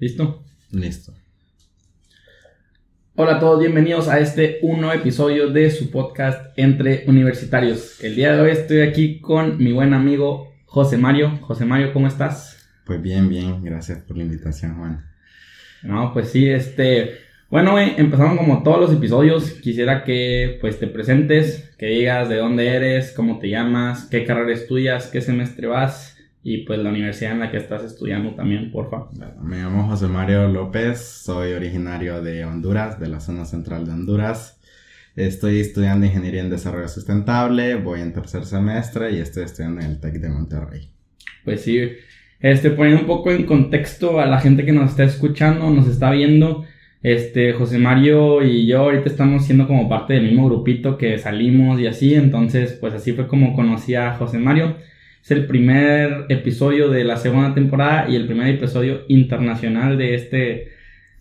¿Listo? Listo. Hola a todos, bienvenidos a este uno episodio de su podcast Entre Universitarios. El día de hoy estoy aquí con mi buen amigo José Mario. José Mario, ¿cómo estás? Pues bien, bien, gracias por la invitación, Juan. No, pues sí, este, bueno, güey, empezamos como todos los episodios. Quisiera que pues te presentes, que digas de dónde eres, cómo te llamas, qué carrera estudias, qué semestre vas y pues la universidad en la que estás estudiando también, porfa. Me llamo José Mario López, soy originario de Honduras, de la zona central de Honduras. Estoy estudiando Ingeniería en Desarrollo Sustentable, voy en tercer semestre y estoy estudiando en el TEC de Monterrey. Pues sí, este, poniendo un poco en contexto a la gente que nos está escuchando, nos está viendo, este, José Mario y yo ahorita estamos siendo como parte del mismo grupito que salimos y así, entonces pues así fue como conocí a José Mario. Es el primer episodio de la segunda temporada y el primer episodio internacional de este,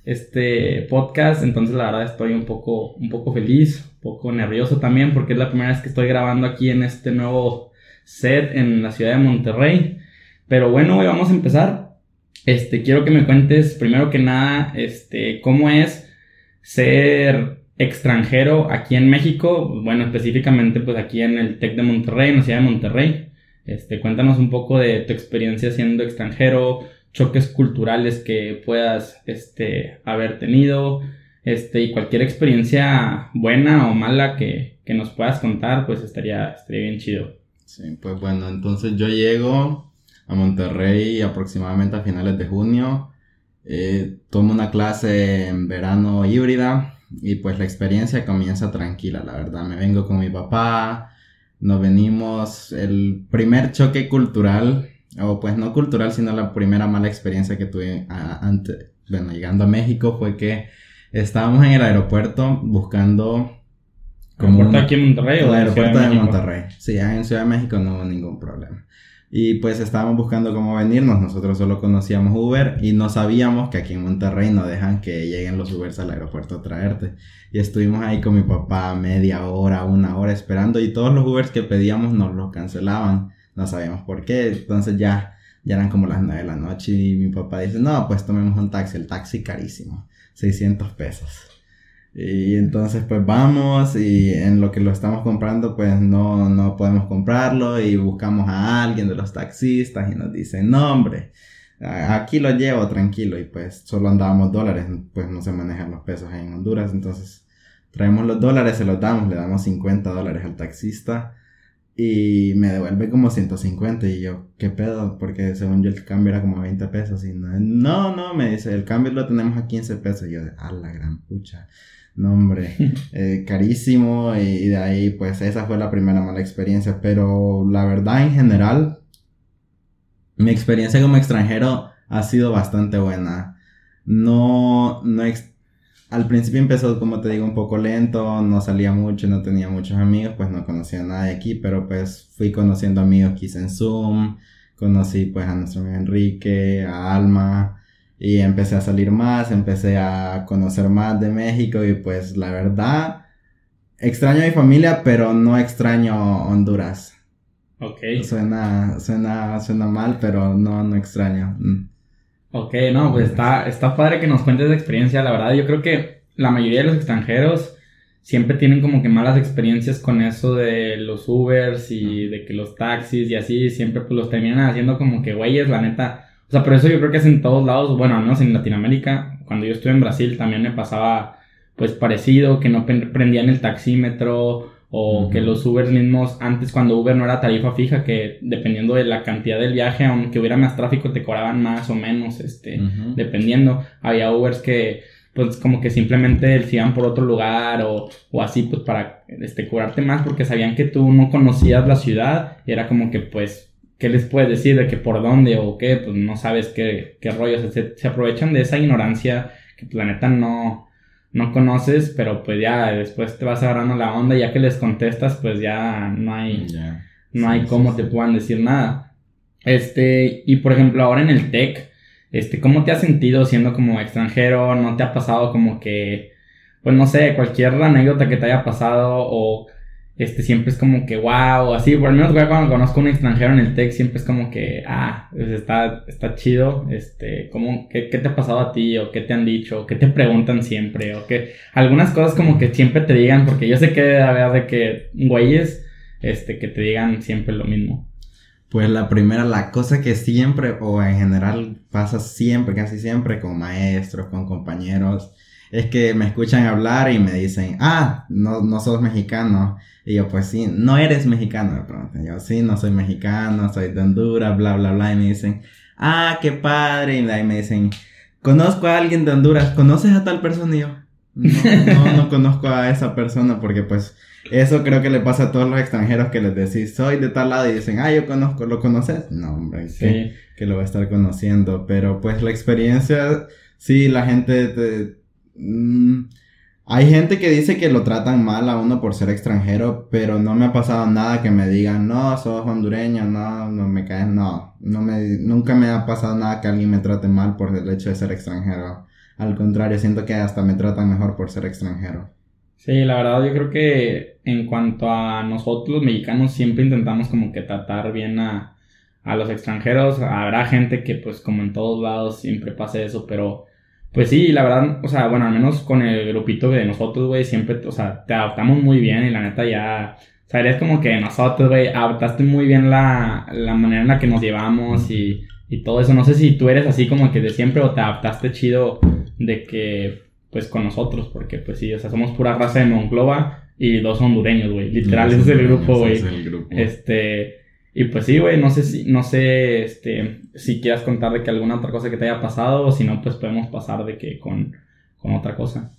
este podcast. Entonces, la verdad, estoy un poco, un poco feliz, un poco nervioso también, porque es la primera vez que estoy grabando aquí en este nuevo set en la ciudad de Monterrey. Pero bueno, hoy vamos a empezar. Este, quiero que me cuentes, primero que nada, este, cómo es ser extranjero aquí en México. Bueno, específicamente, pues aquí en el TEC de Monterrey, en la ciudad de Monterrey. Este, cuéntanos un poco de tu experiencia siendo extranjero, choques culturales que puedas este, haber tenido, este, y cualquier experiencia buena o mala que, que nos puedas contar, pues estaría, estaría bien chido. Sí, pues bueno, entonces yo llego a Monterrey aproximadamente a finales de junio, eh, tomo una clase en verano híbrida y pues la experiencia comienza tranquila, la verdad, me vengo con mi papá, nos venimos, el primer choque cultural, o pues no cultural, sino la primera mala experiencia que tuve antes, bueno, llegando a México fue que estábamos en el aeropuerto buscando... Como ¿Aeropuerto aquí en Monterrey o El aeropuerto de, Monterrey. Sí, en Ciudad de México no hubo ningún problema. Y pues estábamos buscando cómo venirnos. Nosotros solo conocíamos Uber y no sabíamos que aquí en Monterrey no dejan que lleguen los Ubers al aeropuerto a traerte. Y estuvimos ahí con mi papá media hora, una hora esperando y todos los Ubers que pedíamos nos los cancelaban. No sabíamos por qué. Entonces ya, ya eran como las 9 de la noche y mi papá dice, no, pues tomemos un taxi. El taxi carísimo. 600 pesos. Y entonces pues vamos y en lo que lo estamos comprando pues no, no podemos comprarlo y buscamos a alguien de los taxistas y nos dicen, no hombre, aquí lo llevo tranquilo y pues solo andábamos dólares, pues no se manejan los pesos en Honduras, entonces traemos los dólares, se los damos, le damos 50 dólares al taxista y me devuelve como 150 y yo, ¿qué pedo? Porque según yo el cambio era como 20 pesos y no, no, no, me dice, el cambio lo tenemos a 15 pesos y yo, a la gran pucha. No, hombre, eh, carísimo y de ahí pues esa fue la primera mala experiencia, pero la verdad en general, mi experiencia como extranjero ha sido bastante buena. No, no, al principio empezó como te digo un poco lento, no salía mucho, no tenía muchos amigos, pues no conocía a nadie aquí, pero pues fui conociendo amigos que hice en Zoom, conocí pues a nuestro amigo Enrique, a Alma, y empecé a salir más, empecé a conocer más de México y pues la verdad, extraño a mi familia, pero no extraño Honduras. Ok. Suena, suena, suena mal, pero no, no extraño. Mm. Ok, no, pues está, está padre que nos cuentes de experiencia, la verdad, yo creo que la mayoría de los extranjeros siempre tienen como que malas experiencias con eso de los Ubers y de que los taxis y así, siempre pues los terminan haciendo como que güeyes, la neta o sea, pero eso yo creo que es en todos lados, bueno, al menos en Latinoamérica. Cuando yo estuve en Brasil también me pasaba pues parecido, que no prendían el taxímetro o que los Ubers mismos, antes cuando Uber no era tarifa fija, que dependiendo de la cantidad del viaje, aunque hubiera más tráfico, te cobraban más o menos, este, dependiendo. Había Ubers que pues como que simplemente se iban por otro lugar o, o así pues para este, cobrarte más porque sabían que tú no conocías la ciudad y era como que pues ¿qué les puedes decir de que por dónde o qué? Pues no sabes qué, qué rollo. Se, aprovechan de esa ignorancia que pues, la neta no, no conoces, pero pues ya después te vas agarrando la onda y ya que les contestas, pues ya no hay, no hay cómo te puedan decir nada. Este, y por ejemplo, ahora en el tech, este, ¿cómo te has sentido siendo como extranjero? ¿No te ha pasado como que, pues no sé, cualquier anécdota que te haya pasado o este, siempre es como que, wow, así, por lo menos, cuando conozco a un extranjero en el tech, siempre es como que, ah, pues está, está chido, este, como, ¿qué, ¿qué, te ha pasado a ti? O qué te han dicho, o qué te preguntan siempre, o que, algunas cosas como que siempre te digan, porque yo sé que debe haber de que, güeyes, este, que te digan siempre lo mismo. Pues la primera, la cosa que siempre, o en general pasa siempre, casi siempre, con maestros, con compañeros, es que me escuchan hablar y me dicen, ah, no, no sos mexicano. Y yo, pues sí, no eres mexicano. Yo, sí, no soy mexicano, soy de Honduras, bla, bla, bla. Y me dicen, ah, qué padre. Y ahí me dicen, conozco a alguien de Honduras, ¿conoces a tal persona? Y yo, no, no, no conozco a esa persona porque pues eso creo que le pasa a todos los extranjeros que les decís, soy de tal lado y dicen, ah, yo conozco, ¿lo conoces? No, hombre, sí. que lo va a estar conociendo. Pero pues la experiencia, sí, la gente te, Mm, hay gente que dice que lo tratan mal a uno por ser extranjero, pero no me ha pasado nada que me digan, no, sos hondureño, no, no me caes, no, no me, nunca me ha pasado nada que alguien me trate mal por el hecho de ser extranjero. Al contrario, siento que hasta me tratan mejor por ser extranjero. Sí, la verdad yo creo que en cuanto a nosotros los mexicanos siempre intentamos como que tratar bien a, a los extranjeros. Habrá gente que pues como en todos lados siempre pase eso, pero pues sí, la verdad, o sea, bueno, al menos con el grupito de nosotros, güey, siempre, o sea, te adaptamos muy bien y la neta ya, o sea, eres como que nosotros, güey, adaptaste muy bien la, la manera en la que nos llevamos y, y todo eso. No sé si tú eres así como que de siempre o te adaptaste chido de que, pues con nosotros, porque pues sí, o sea, somos pura raza de Monclova y dos hondureños, güey. Literal, ese es el grupo, güey. Este, y pues sí, güey, no sé si, no sé, este, si quieras contar de que alguna otra cosa que te haya pasado o si no, pues podemos pasar de que con, con otra cosa.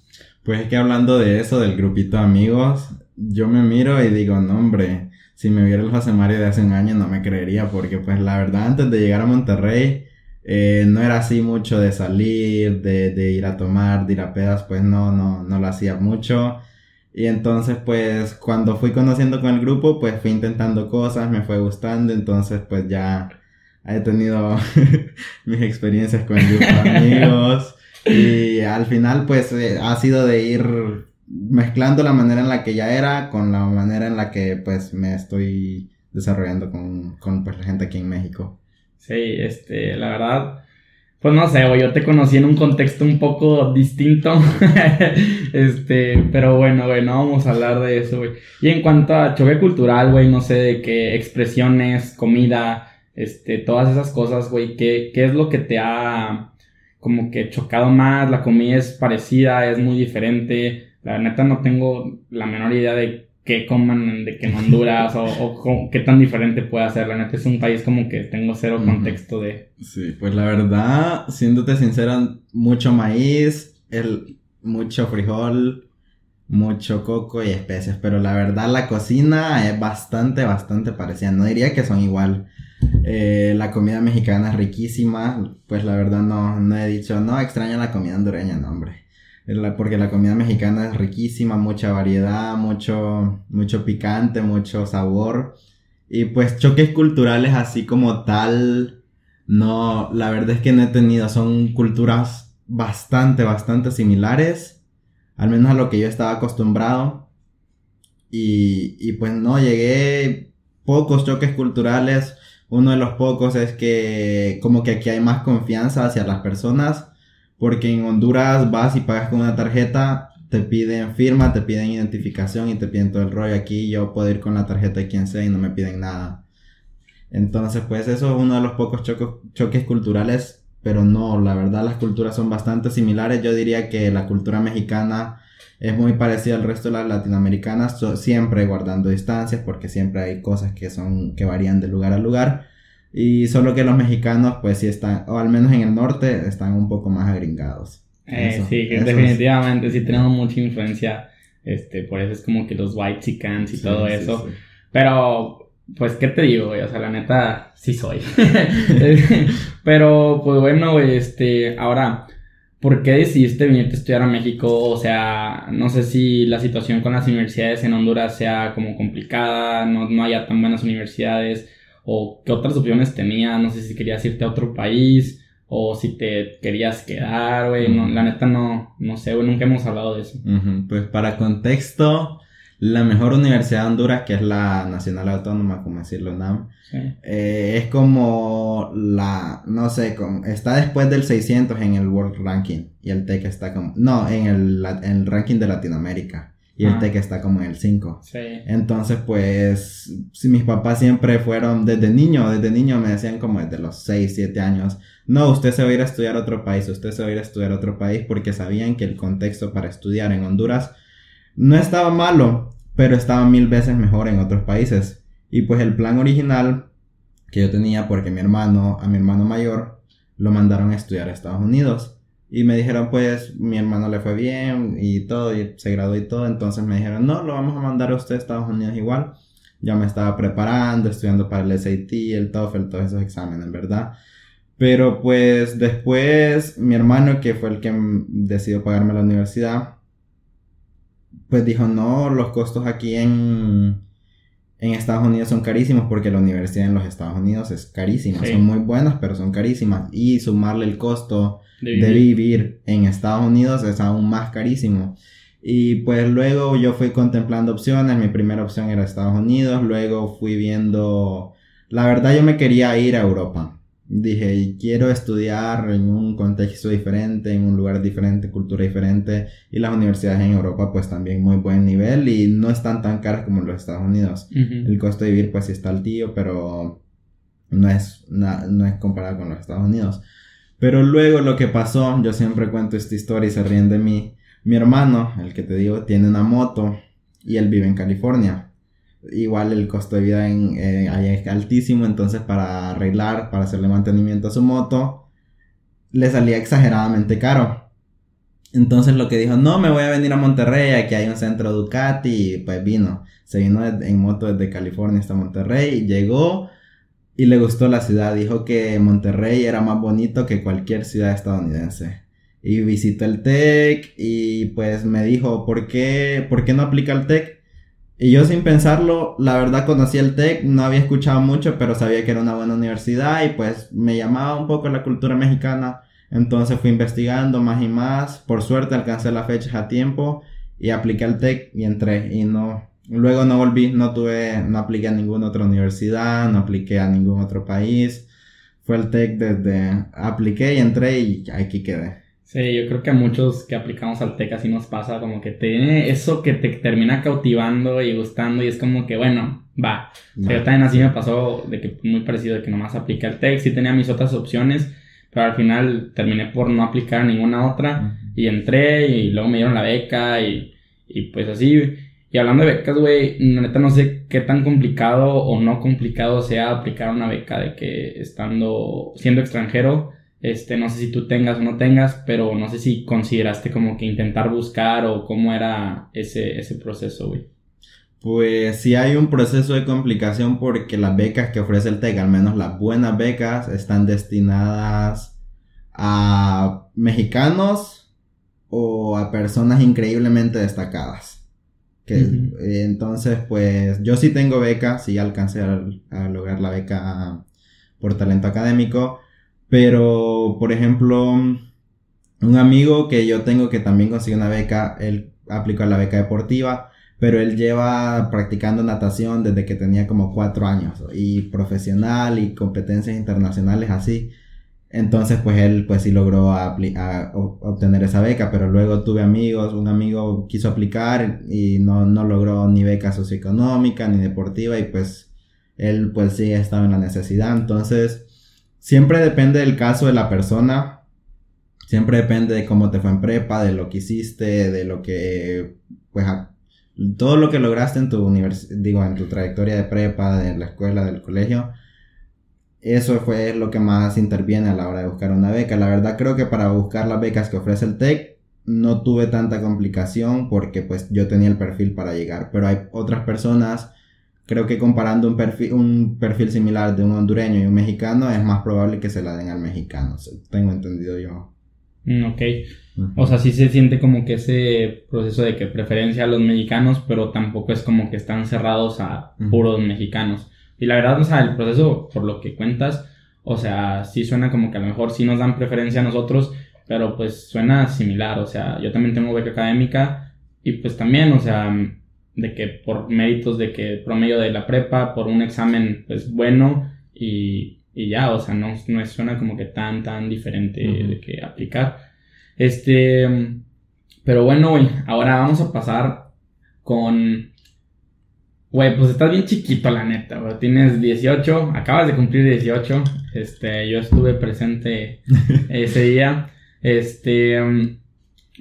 Pues es que hablando de eso, del grupito de amigos, yo me miro y digo, no hombre, si me viera el José de hace un año no me creería porque pues la verdad antes de llegar a Monterrey eh, no era así mucho de salir, de, de ir a tomar, de ir a pedas, pues no, no, no lo hacía mucho. Y entonces, pues, cuando fui conociendo con el grupo, pues fui intentando cosas, me fue gustando, entonces, pues ya he tenido mis experiencias con el grupo de amigos. Y al final, pues, eh, ha sido de ir mezclando la manera en la que ya era con la manera en la que, pues, me estoy desarrollando con, con pues, la gente aquí en México. Sí, este, la verdad, pues no sé, güey, yo te conocí en un contexto un poco distinto. este, pero bueno, güey, no vamos a hablar de eso, güey. Y en cuanto a choque cultural, güey, no sé de qué expresiones, comida, este, todas esas cosas, güey, ¿qué, ¿qué es lo que te ha como que chocado más? La comida es parecida, es muy diferente. La neta no tengo la menor idea de qué coman de que en Honduras o, o, qué tan diferente puede ser. La neta es un país como que tengo cero contexto de... Sí, pues la verdad, siéndote sincero, mucho maíz, el, mucho frijol, mucho coco y especies, pero la verdad la cocina es bastante, bastante parecida. No diría que son igual. Eh, la comida mexicana es riquísima, pues la verdad no, no he dicho, no extraño la comida hondureña, no hombre porque la comida mexicana es riquísima, mucha variedad, mucho, mucho picante, mucho sabor. Y pues choques culturales así como tal, no, la verdad es que no he tenido, son culturas bastante, bastante similares, al menos a lo que yo estaba acostumbrado. Y, y pues no, llegué pocos choques culturales. Uno de los pocos es que como que aquí hay más confianza hacia las personas porque en Honduras vas y pagas con una tarjeta, te piden firma, te piden identificación y te piden todo el rollo. Aquí yo puedo ir con la tarjeta de quien sea y no me piden nada. Entonces, pues eso es uno de los pocos choques culturales, pero no, la verdad las culturas son bastante similares. Yo diría que la cultura mexicana es muy parecida al resto de las latinoamericanas, siempre guardando distancias porque siempre hay cosas que son que varían de lugar a lugar. Y solo que los mexicanos, pues sí están, o al menos en el norte, están un poco más agringados. Eh, sí, definitivamente sí tenemos mucha influencia. Este, por eso es como que los white chickens y todo eso. Pero, pues, ¿qué te digo, güey? O sea, la neta, sí soy. Pero, pues bueno, güey, este, ahora, ¿por qué decidiste venirte a estudiar a México? O sea, no sé si la situación con las universidades en Honduras sea como complicada, no, no haya tan buenas universidades o qué otras opciones tenía, no sé si querías irte a otro país o si te querías quedar, güey, no, la neta no, no sé, güey, nunca hemos hablado de eso. Pues para contexto, la mejor universidad de Honduras, que es la Nacional Autónoma, como decirlo, NAM, eh, es como la, no sé, como, está después del 600 en el World Ranking y el TEC está como, no, en el, en el ranking de Latinoamérica y el ah. TEC está como en el 5. Sí. Entonces, pues, si mis papás siempre fueron desde niño, desde niño me decían como desde los 6, 7 años, no, usted se va a ir a estudiar a otro país, usted se va a ir a estudiar a otro país porque sabían que el contexto para estudiar en Honduras no estaba malo, pero estaba mil veces mejor en otros países. Y pues el plan original que yo tenía, porque mi hermano, a mi hermano mayor, lo mandaron a estudiar a Estados Unidos. Y me dijeron, pues, mi hermano le fue bien y todo, y se graduó y todo. Entonces me dijeron, no, lo vamos a mandar a usted a Estados Unidos igual. Ya me estaba preparando, estudiando para el SAT, el TOEFL, todos esos exámenes, ¿verdad? Pero pues después mi hermano, que fue el que decidió pagarme la universidad, pues dijo, no, los costos aquí en, en Estados Unidos son carísimos porque la universidad en los Estados Unidos es carísima. Son muy buenas, pero son carísimas. Y sumarle el costo de vivir. en Estados Unidos es aún más carísimo. Y pues luego yo fui contemplando opciones. Mi primera opción era Estados Unidos. Luego fui viendo... La verdad yo me quería ir a Europa. Dije, quiero estudiar en un contexto diferente, en un lugar diferente, cultura diferente. Y las universidades en Europa pues también muy buen nivel y no están tan caras como en los Estados Unidos. El costo de vivir pues sí está altillo, pero no es, no es comparado con los Estados Unidos. Pero luego lo que pasó, yo siempre cuento esta historia y se ríen de mí. Mi hermano, el que te digo, tiene una moto y él vive en California. Igual el costo de vida en, eh, ahí es altísimo, entonces para arreglar, para hacerle mantenimiento a su moto, le salía exageradamente caro. Entonces lo que dijo, no, me voy a venir a Monterrey, aquí hay un centro Ducati, y pues vino. Se vino en moto desde California hasta Monterrey, llegó, y le gustó la ciudad. Dijo que Monterrey era más bonito que cualquier ciudad estadounidense. Y visitó el TEC y pues me dijo, ¿por qué, ¿por qué no aplica el TEC? Y yo sin pensarlo, la verdad conocí el TEC, no había escuchado mucho, pero sabía que era una buena universidad y pues me llamaba un poco la cultura mexicana. Entonces fui investigando más y más. Por suerte alcancé las fechas a tiempo y apliqué al TEC y entré y no, Luego no volví, no tuve, no apliqué a ninguna otra universidad, no apliqué a ningún otro país. Fue el TEC desde, apliqué y entré y aquí quedé. Sí, yo creo que a muchos que aplicamos al TEC así nos pasa, como que tiene eso que te termina cautivando y gustando y es como que, bueno, va. yo también así me pasó de que muy parecido de que nomás apliqué al TEC, sí tenía mis otras opciones, pero al final terminé por no aplicar a ninguna otra y entré y luego me dieron la beca y, y pues así. Y hablando de becas, güey, neta no sé qué tan complicado o no complicado sea aplicar una beca de que estando, siendo extranjero, este, no sé si tú tengas o no tengas, pero no sé si consideraste como que intentar buscar o cómo era ese, ese proceso, güey. Pues sí hay un proceso de complicación porque las becas que ofrece el TEC, al menos las buenas becas, están destinadas a mexicanos o a personas increíblemente destacadas. Eh, entonces, pues yo sí tengo beca, sí alcancé a, lograr la beca por talento académico, pero por ejemplo, un amigo que yo tengo que también consiguió una beca, él aplicó la beca deportiva, pero él lleva practicando natación desde que tenía como cuatro años y profesional y competencias internacionales así. Entonces, pues él, pues sí logró obtener esa beca, pero luego tuve amigos, un amigo quiso aplicar y no, no logró ni beca socioeconómica ni deportiva y pues él, pues sí estaba en la necesidad. Entonces, siempre depende del caso de la persona, siempre depende de cómo te fue en prepa, de lo que hiciste, de lo que, pues, todo lo que lograste en tu universidad, digo, en tu trayectoria de prepa, de la escuela, del colegio eso fue lo que más interviene a la hora de buscar una beca. La verdad creo que para buscar las becas que ofrece el TEC no tuve tanta complicación porque pues yo tenía el perfil para llegar, pero hay otras personas, creo que comparando un perfil, un perfil similar de un hondureño y un mexicano es más probable que se la den al mexicano, tengo entendido yo. Mm, ok, o sea, sí se siente como que ese proceso de que preferencia a los mexicanos, pero tampoco es como que están cerrados a puros mexicanos. Y la verdad, o sea, el proceso, por lo que cuentas, o sea, sí suena como que a lo mejor sí nos dan preferencia a nosotros, pero pues suena similar, o sea, yo también tengo beca académica y pues también, o sea, de que por méritos de que promedio de la prepa, por un examen pues bueno y, y ya, o sea, no, no suena como que tan, tan diferente de que aplicar. Este, pero bueno, güey, ahora vamos a pasar con... Güey, pues estás bien chiquito, la neta, güey. Tienes 18, acabas de cumplir 18. Este, yo estuve presente ese día. Este,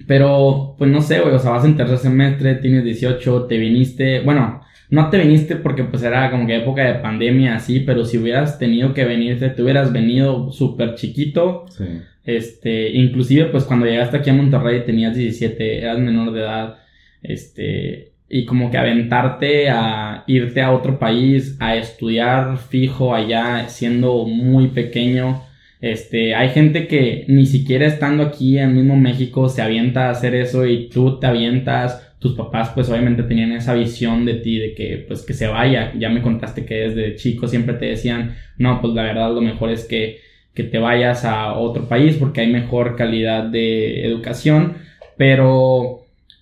pero, pues no sé, güey, o sea, vas en tercer semestre, tienes 18, te viniste, bueno, no te viniste porque pues era como que época de pandemia así, pero si hubieras tenido que venirte, te hubieras venido súper chiquito. Sí. Este, inclusive pues cuando llegaste aquí a Monterrey tenías 17, eras menor de edad. Este, y como que aventarte a irte a otro país, a estudiar fijo allá, siendo muy pequeño este, hay gente que ni siquiera estando aquí en mismo México se avienta a hacer eso y tú te avientas. Tus papás pues obviamente tenían esa visión de ti de que pues que se vaya. Ya me contaste que desde chico siempre te decían, no, pues la verdad lo mejor es que, que te vayas a otro país porque hay mejor calidad de educación. Pero,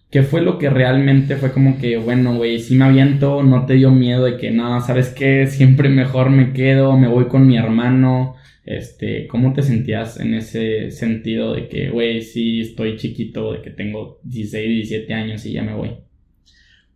¿qué fue lo que realmente fue como que, bueno, güey, si me aviento, no te dio miedo de que, no, ¿sabes qué? Siempre mejor me quedo, me voy con mi hermano este, ¿cómo te sentías en ese sentido de que, güey, sí estoy chiquito, de que tengo 16, 17 años y ya me voy?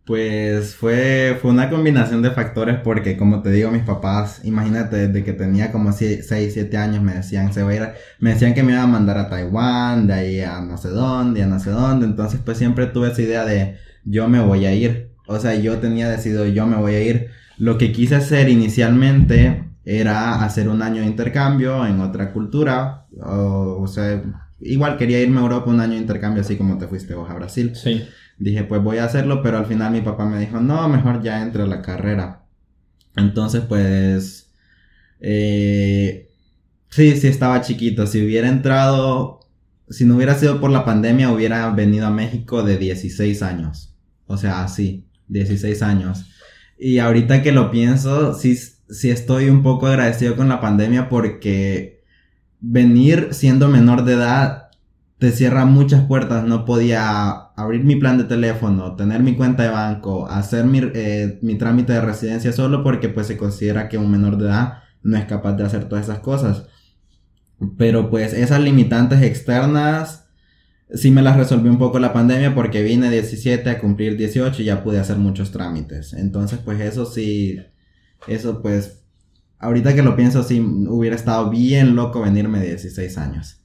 Pues fue, fue una combinación de factores porque, como te digo, mis papás, imagínate, desde que tenía como 6, 7 años me decían, se va a ir me decían que me iban a mandar a Taiwán, de ahí a no sé dónde, a no sé dónde, entonces pues siempre tuve esa idea de yo me voy a ir, o sea, yo tenía decidido yo me voy a ir. Lo que quise hacer inicialmente era hacer un año de intercambio en otra cultura. O, sea, igual quería irme a Europa un año de intercambio, así como te fuiste vos a Brasil. Sí. Dije, pues voy a hacerlo, pero al final mi papá me dijo, no, mejor ya entre a la carrera. Entonces, pues, eh, sí, sí estaba chiquito. Si hubiera entrado, si no hubiera sido por la pandemia, hubiera venido a México de 16 años. O sea, así, 16 años. Y ahorita que lo pienso, sí, sí estoy un poco agradecido con la pandemia porque venir siendo menor de edad te cierra muchas puertas. No podía abrir mi plan de teléfono, tener mi cuenta de banco, hacer mi, eh, mi trámite de residencia solo porque pues se considera que un menor de edad no es capaz de hacer todas esas cosas. Pero pues esas limitantes externas sí me las resolvió un poco la pandemia porque vine 17 a cumplir 18 y ya pude hacer muchos trámites. Entonces pues eso sí eso pues, ahorita que lo pienso, sí, hubiera estado bien loco venirme de 16 años.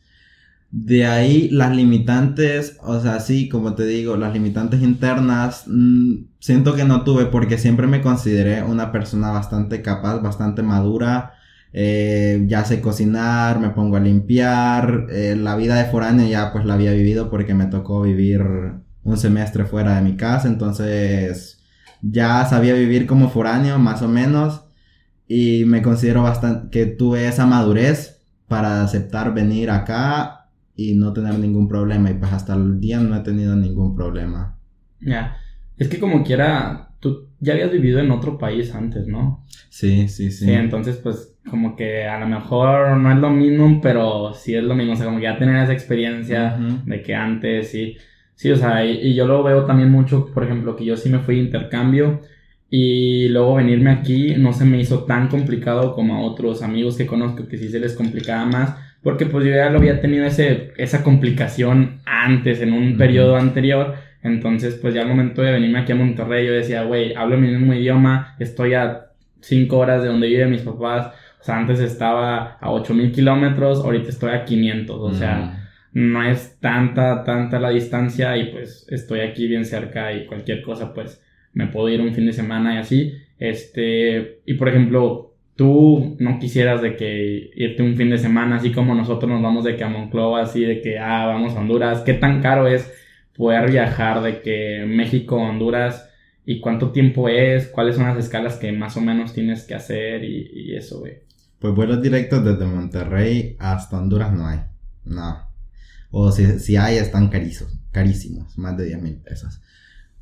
De ahí las limitantes, o sea, sí, como te digo, las limitantes internas, mm, siento que no tuve porque siempre me consideré una persona bastante capaz, bastante madura. Eh, ya sé cocinar, me pongo a limpiar. Eh, la vida de foráneo ya pues la había vivido porque me tocó vivir un semestre fuera de mi casa, entonces ya sabía vivir como foráneo, más o menos, y me considero bastante que tuve esa madurez para aceptar venir acá y no tener ningún problema, y pues hasta el día no he tenido ningún problema. Ya, es que como quiera, tú ya habías vivido en otro país antes, ¿no? Sí, sí, sí. Sí, entonces pues como que a lo mejor no es lo mismo, pero sí es lo mismo, o sea, como que ya tener esa experiencia de que antes sí. Sí, o sea, y, yo lo veo también mucho, por ejemplo, que yo sí me fui de intercambio y luego venirme aquí no se me hizo tan complicado como a otros amigos que conozco que sí se les complicaba más, porque pues yo ya lo había tenido ese, esa complicación antes, en un periodo anterior. Entonces, pues ya al momento de venirme aquí a Monterrey, yo decía, güey, hablo mi mismo idioma, estoy a cinco horas de donde viven mis papás. O sea, antes estaba a 8000 kilómetros, ahorita estoy a 500. O sea, no es tanta, tanta la distancia y pues estoy aquí bien cerca y cualquier cosa pues me puedo ir un fin de semana y así. Este, y por ejemplo, tú no quisieras de que irte un fin de semana así como nosotros nos vamos de que a Monclova, así de que, ah, vamos a Honduras. ¿Qué tan caro es poder viajar de que México Honduras? ¿Y cuánto tiempo es? ¿Cuáles son las escalas que más o menos tienes que hacer y, y eso, güey? Pues vuelos directos desde Monterrey hasta Honduras no hay. No. O si, si hay, están carísimos, carísimos, más de 10 mil pesos.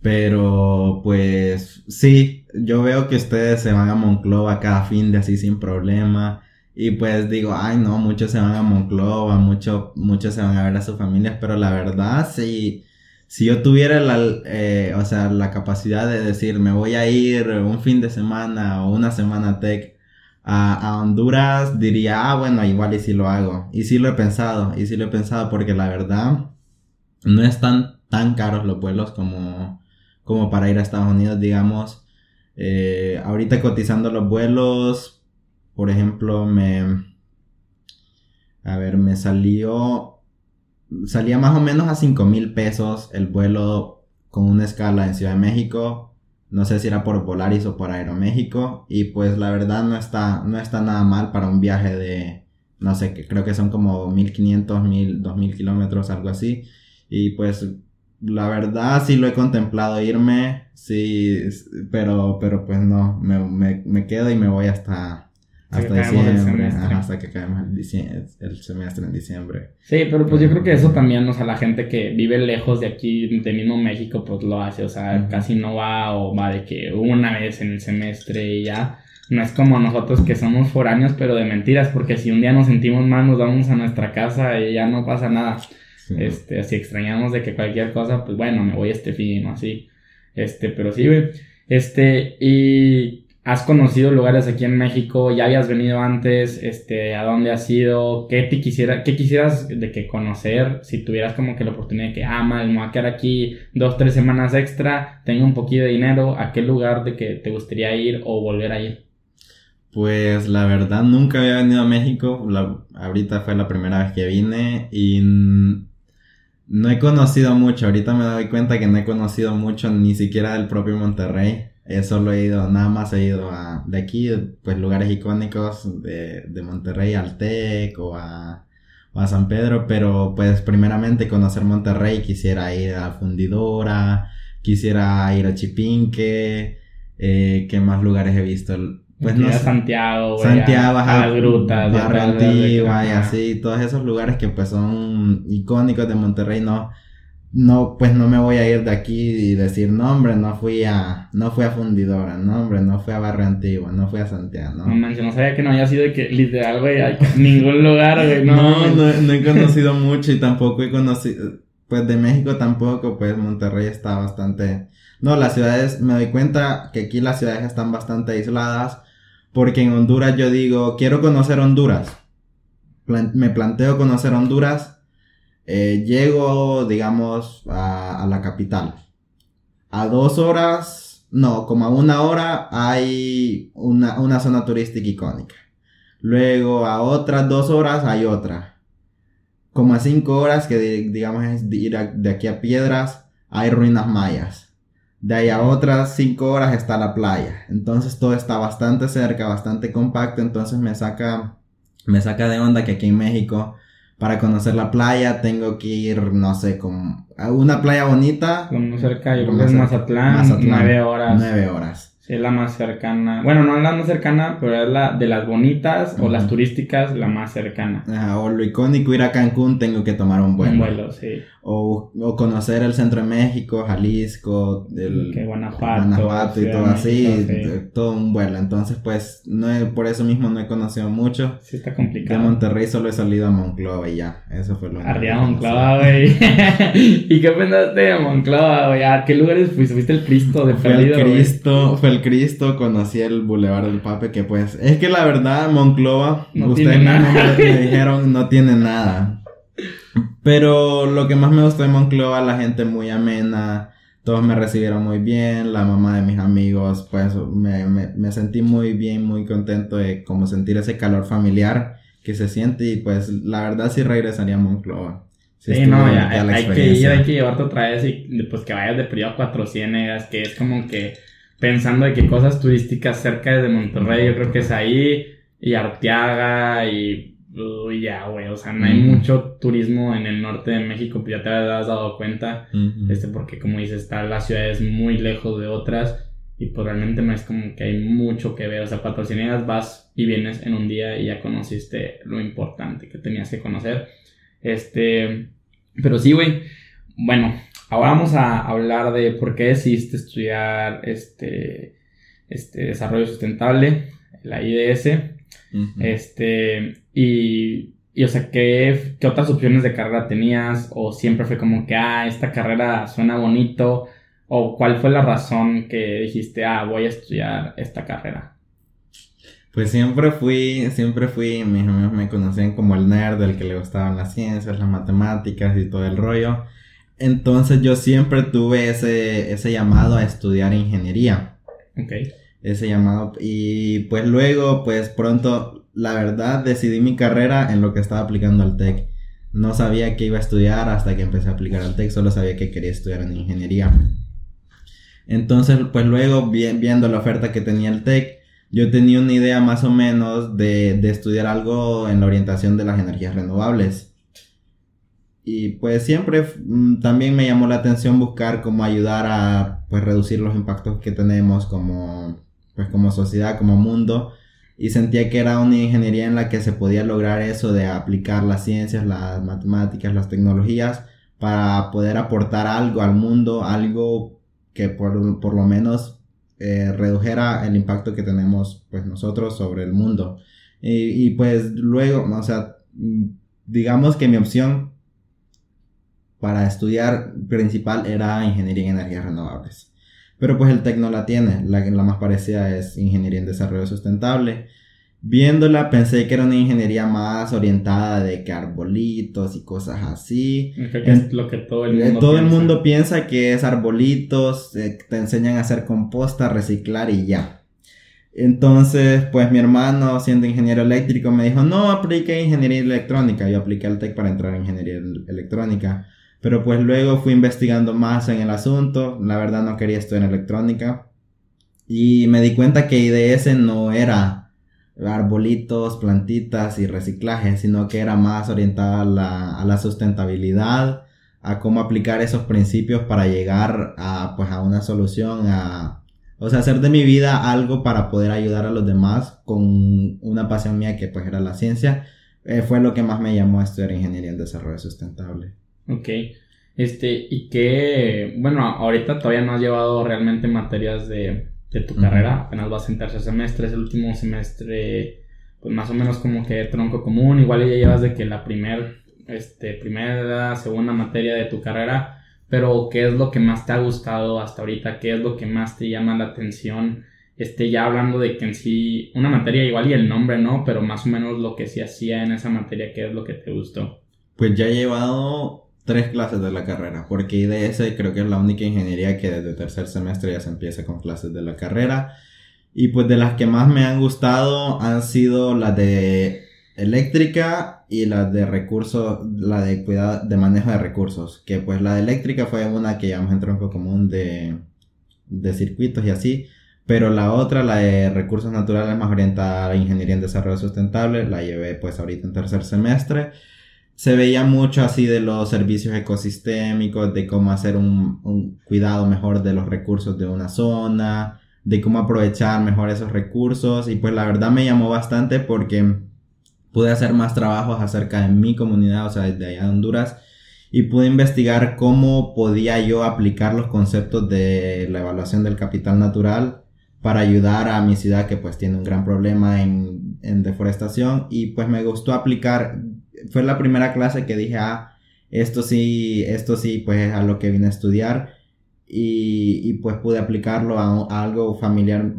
Pero pues sí, yo veo que ustedes se van a Monclova cada fin de así sin problema. Y pues digo, ay no, muchos se van a Monclova, muchos, muchos se van a ver a sus familias, pero la verdad sí, si yo tuviera la, eh, o sea, la capacidad de decir, me voy a ir un fin de semana o una semana tech a, Honduras, diría, ah, bueno, igual y si lo hago. Y sí lo he pensado, y sí lo he pensado porque la verdad no están tan caros los vuelos como, como para ir a Estados Unidos, digamos. Eh, ahorita cotizando los vuelos, por ejemplo, me... A ver, me salió salía más o menos a 5 mil pesos el vuelo con una escala en Ciudad de México. No sé si era por Volaris o por Aeroméxico. Y pues la verdad no está, no está nada mal para un viaje de, no sé, creo que son como 1500, 1000, 2000 kilómetros, algo así. Y pues la verdad sí lo he contemplado irme, sí, pero, pero pues no, me, me, me quedo y me voy hasta, hasta diciembre, hasta que caemos el, el, semestre en diciembre. Sí, pero pues yo creo que eso también, o sea, la gente que vive lejos de aquí, de mismo México, pues lo hace, o sea, casi no va o va de que una vez en el semestre y ya. No es como nosotros que somos foráneos, pero de mentiras, porque si un día nos sentimos mal, nos vamos a nuestra casa y ya no pasa nada. Este, si extrañamos de que cualquier cosa, pues bueno, me voy este fin así. Este, pero sí, güey. Este, y ¿Has conocido lugares aquí en México? ¿Ya habías venido antes? Este, ¿A dónde has ido? ¿Qué te quisiera, qué quisieras de que conocer? Si tuvieras como que la oportunidad de que, ah, mal, me voy a quedar aquí dos, tres semanas extra, tengo un poquito de dinero, ¿a qué lugar de que te gustaría ir o volver a ir? Pues la verdad nunca había venido a México, ahorita fue la primera vez que vine y no he conocido mucho, ahorita me doy cuenta que no he conocido mucho ni siquiera del propio Monterrey. He solo he ido, nada más he ido a, de aquí, pues lugares icónicos de, de Monterrey al TEC o a, o a San Pedro, pero pues primeramente conocer Monterrey, quisiera ir a Fundidora, quisiera ir a Chipinque, eh, ¿qué más lugares he visto? Pues no Santiago, Santiago, a, las grutas, Barra Antigua y así, todos esos lugares que pues son icónicos de Monterrey, no, no, pues no me voy a ir de aquí y decir, no hombre, no fui a, no fui a Fundidora, no hombre, no fui a Barrio Antigua, no fui a Santiago, ¿no? No manches, no sabía que no haya sido de que literal, güey, ningún lugar, güey, no. No, no, he conocido mucho y tampoco he conocido, pues de México tampoco, pues Monterrey está bastante, no, las ciudades, me doy cuenta que aquí las ciudades están bastante aisladas, porque en Honduras yo digo, quiero conocer Honduras, me planteo conocer Honduras, eh, llego, digamos, a, la capital. A dos horas, no, como a una hora hay una, una zona turística icónica. Luego a otras dos horas hay otra. Como a cinco horas, que digamos es ir de aquí a Piedras, hay ruinas mayas. De ahí a otras cinco horas está la playa. Entonces todo está bastante cerca, bastante compacto. Entonces me saca, me saca de onda que aquí en México para conocer la playa tengo que ir, no sé, como a una playa bonita. Como cerca, yo creo que es Mazatlán, Mazatlán, nueve horas. Nueve horas. Sí, es la más cercana. Bueno, no es la más cercana, pero es la de las bonitas o las turísticas, la más cercana. Ajá, o lo icónico, ir a Cancún, tengo que tomar un vuelo. Un vuelo, sí. O, o conocer el centro de México, Jalisco, el, Guanajuato, Guanajuato y todo así, todo un vuelo. Entonces, pues, no por eso mismo no he conocido mucho. Sí, está complicado. De Monterrey solo he salido a Monclova y ya. Eso fue lo Arriba Monclova, güey. ¿Y qué pensaste de Monclova, güey? ¿A qué lugares fuiste? ¿Fuiste el Cristo de perdido, el Cristo, fue el Cristo, conocí el Boulevard del Pape, que pues, es que la verdad, Monclova, ustedes me, dijeron, no tiene nada. Pero lo que más me gustó de Monclova, la gente muy amena, todos me recibieron muy bien, la mamá de mis amigos, pues me, me, sentí muy bien, muy contento de como sentir ese calor familiar que se siente y pues la verdad sí regresaría a Monclova. Sí, no, ya, hay que ir, hay que llevarte otra vez y pues que vayas de periodo a Cuatro Ciénegas, que es como que pensando de que cosas turísticas cerca de Monterrey, yo creo que es ahí, y Arteaga, y uy, ya, güey, o sea, no hay mucho turismo en el norte de México, pues ya te has dado cuenta, este, porque como dices, está las ciudades muy lejos de otras, y pues realmente no es como que hay mucho que ver, o sea, patrocineras vas y vienes en un día y ya conociste lo importante que tenías que conocer, este, pero sí, güey, bueno, Ahora vamos a hablar de por qué decidiste estudiar este, este desarrollo sustentable, la IDS. Este, y, y o sea, ¿qué, ¿qué otras opciones de carrera tenías? ¿O siempre fue como que, ah, esta carrera suena bonito? ¿O cuál fue la razón que dijiste, ah, voy a estudiar esta carrera? Pues siempre fui, siempre fui, mis amigos me conocían como el nerd, el que le gustaban las ciencias, las matemáticas y todo el rollo. Entonces yo siempre tuve ese, ese llamado a estudiar ingeniería. Ok. Ese llamado. Y pues luego, pues pronto la verdad, decidí mi carrera en lo que estaba aplicando al TEC. No sabía qué iba a estudiar hasta que empecé a aplicar al TEC, solo sabía que quería estudiar en ingeniería. Entonces, pues luego, viendo la oferta que tenía el TEC, yo tenía una idea más o menos de, de estudiar algo en la orientación de las energías renovables. Y pues siempre mm, también me llamó la atención buscar cómo ayudar a pues reducir los impactos que tenemos como pues como sociedad, como mundo y sentía que era una ingeniería en la que se podía lograr eso de aplicar las ciencias, las matemáticas, las tecnologías para poder aportar algo al mundo, algo que por, lo menos eh, redujera el impacto que tenemos pues nosotros sobre el mundo. Y, y, pues luego, o sea, digamos que mi opción para estudiar principal era ingeniería en energías renovables. Pero pues el TEC no la tiene, la, la más parecida es Ingeniería en Desarrollo Sustentable. Viéndola pensé que era una ingeniería más orientada de que arbolitos y cosas así. es lo que todo el eh, mundo Todo piensa. el mundo piensa que es arbolitos, eh, te enseñan a hacer composta, reciclar y ya. Entonces, pues mi hermano, siendo ingeniero eléctrico, me dijo, no aplique ingeniería electrónica. Yo apliqué al TEC para entrar en ingeniería electrónica. Pero pues luego fui investigando más en el asunto. La verdad no quería estudiar electrónica. Y me di cuenta que IDS no era arbolitos, plantitas y reciclaje, sino que era más orientada a la, a la sustentabilidad, a cómo aplicar esos principios para llegar a, pues, a una solución, a, o sea, hacer de mi vida algo para poder ayudar a los demás con una pasión mía que pues era la ciencia, eh, fue lo que más me llamó a estudiar ingeniería en desarrollo sustentable. Ok. Este, y que, bueno, ahorita todavía no has llevado realmente materias de, de tu carrera, apenas vas en tercer semestre, es el último semestre, pues más o menos como que tronco común, igual ya llevas de que la primer, este, primera, segunda materia de tu carrera, pero ¿qué es lo que más te ha gustado hasta ahorita? ¿Qué es lo que más te llama la atención? Este, ya hablando de que en sí, una materia igual y el nombre, ¿no? Pero más o menos lo que se hacía en esa materia, ¿qué es lo que te gustó? Pues ya he llevado tres clases de la carrera, porque IDS creo que es la única ingeniería que desde tercer semestre ya se empieza con clases de la carrera. Y pues de las que más me han gustado han sido las de eléctrica y las de recursos, la de cuidado, de manejo de recursos. Que pues la de eléctrica fue una que llamamos en tronco común de, de circuitos y así. Pero la otra, la de recursos naturales más orientada a la ingeniería en desarrollo sustentable, la llevé pues ahorita en tercer semestre se veía mucho así de los servicios ecosistémicos, de cómo hacer un, un, cuidado mejor de los recursos de una zona, de cómo aprovechar mejor esos recursos. Y pues la verdad me llamó bastante porque pude hacer más trabajos acerca de mi comunidad, o sea, desde allá de Honduras y pude investigar cómo podía yo aplicar los conceptos de la evaluación del capital natural para ayudar a mi ciudad que pues tiene un gran problema en, en deforestación. Y pues me gustó aplicar fue la primera clase que dije, ah, esto sí, esto sí, pues es a lo que vine a estudiar. Y, pues pude aplicarlo a, algo familiar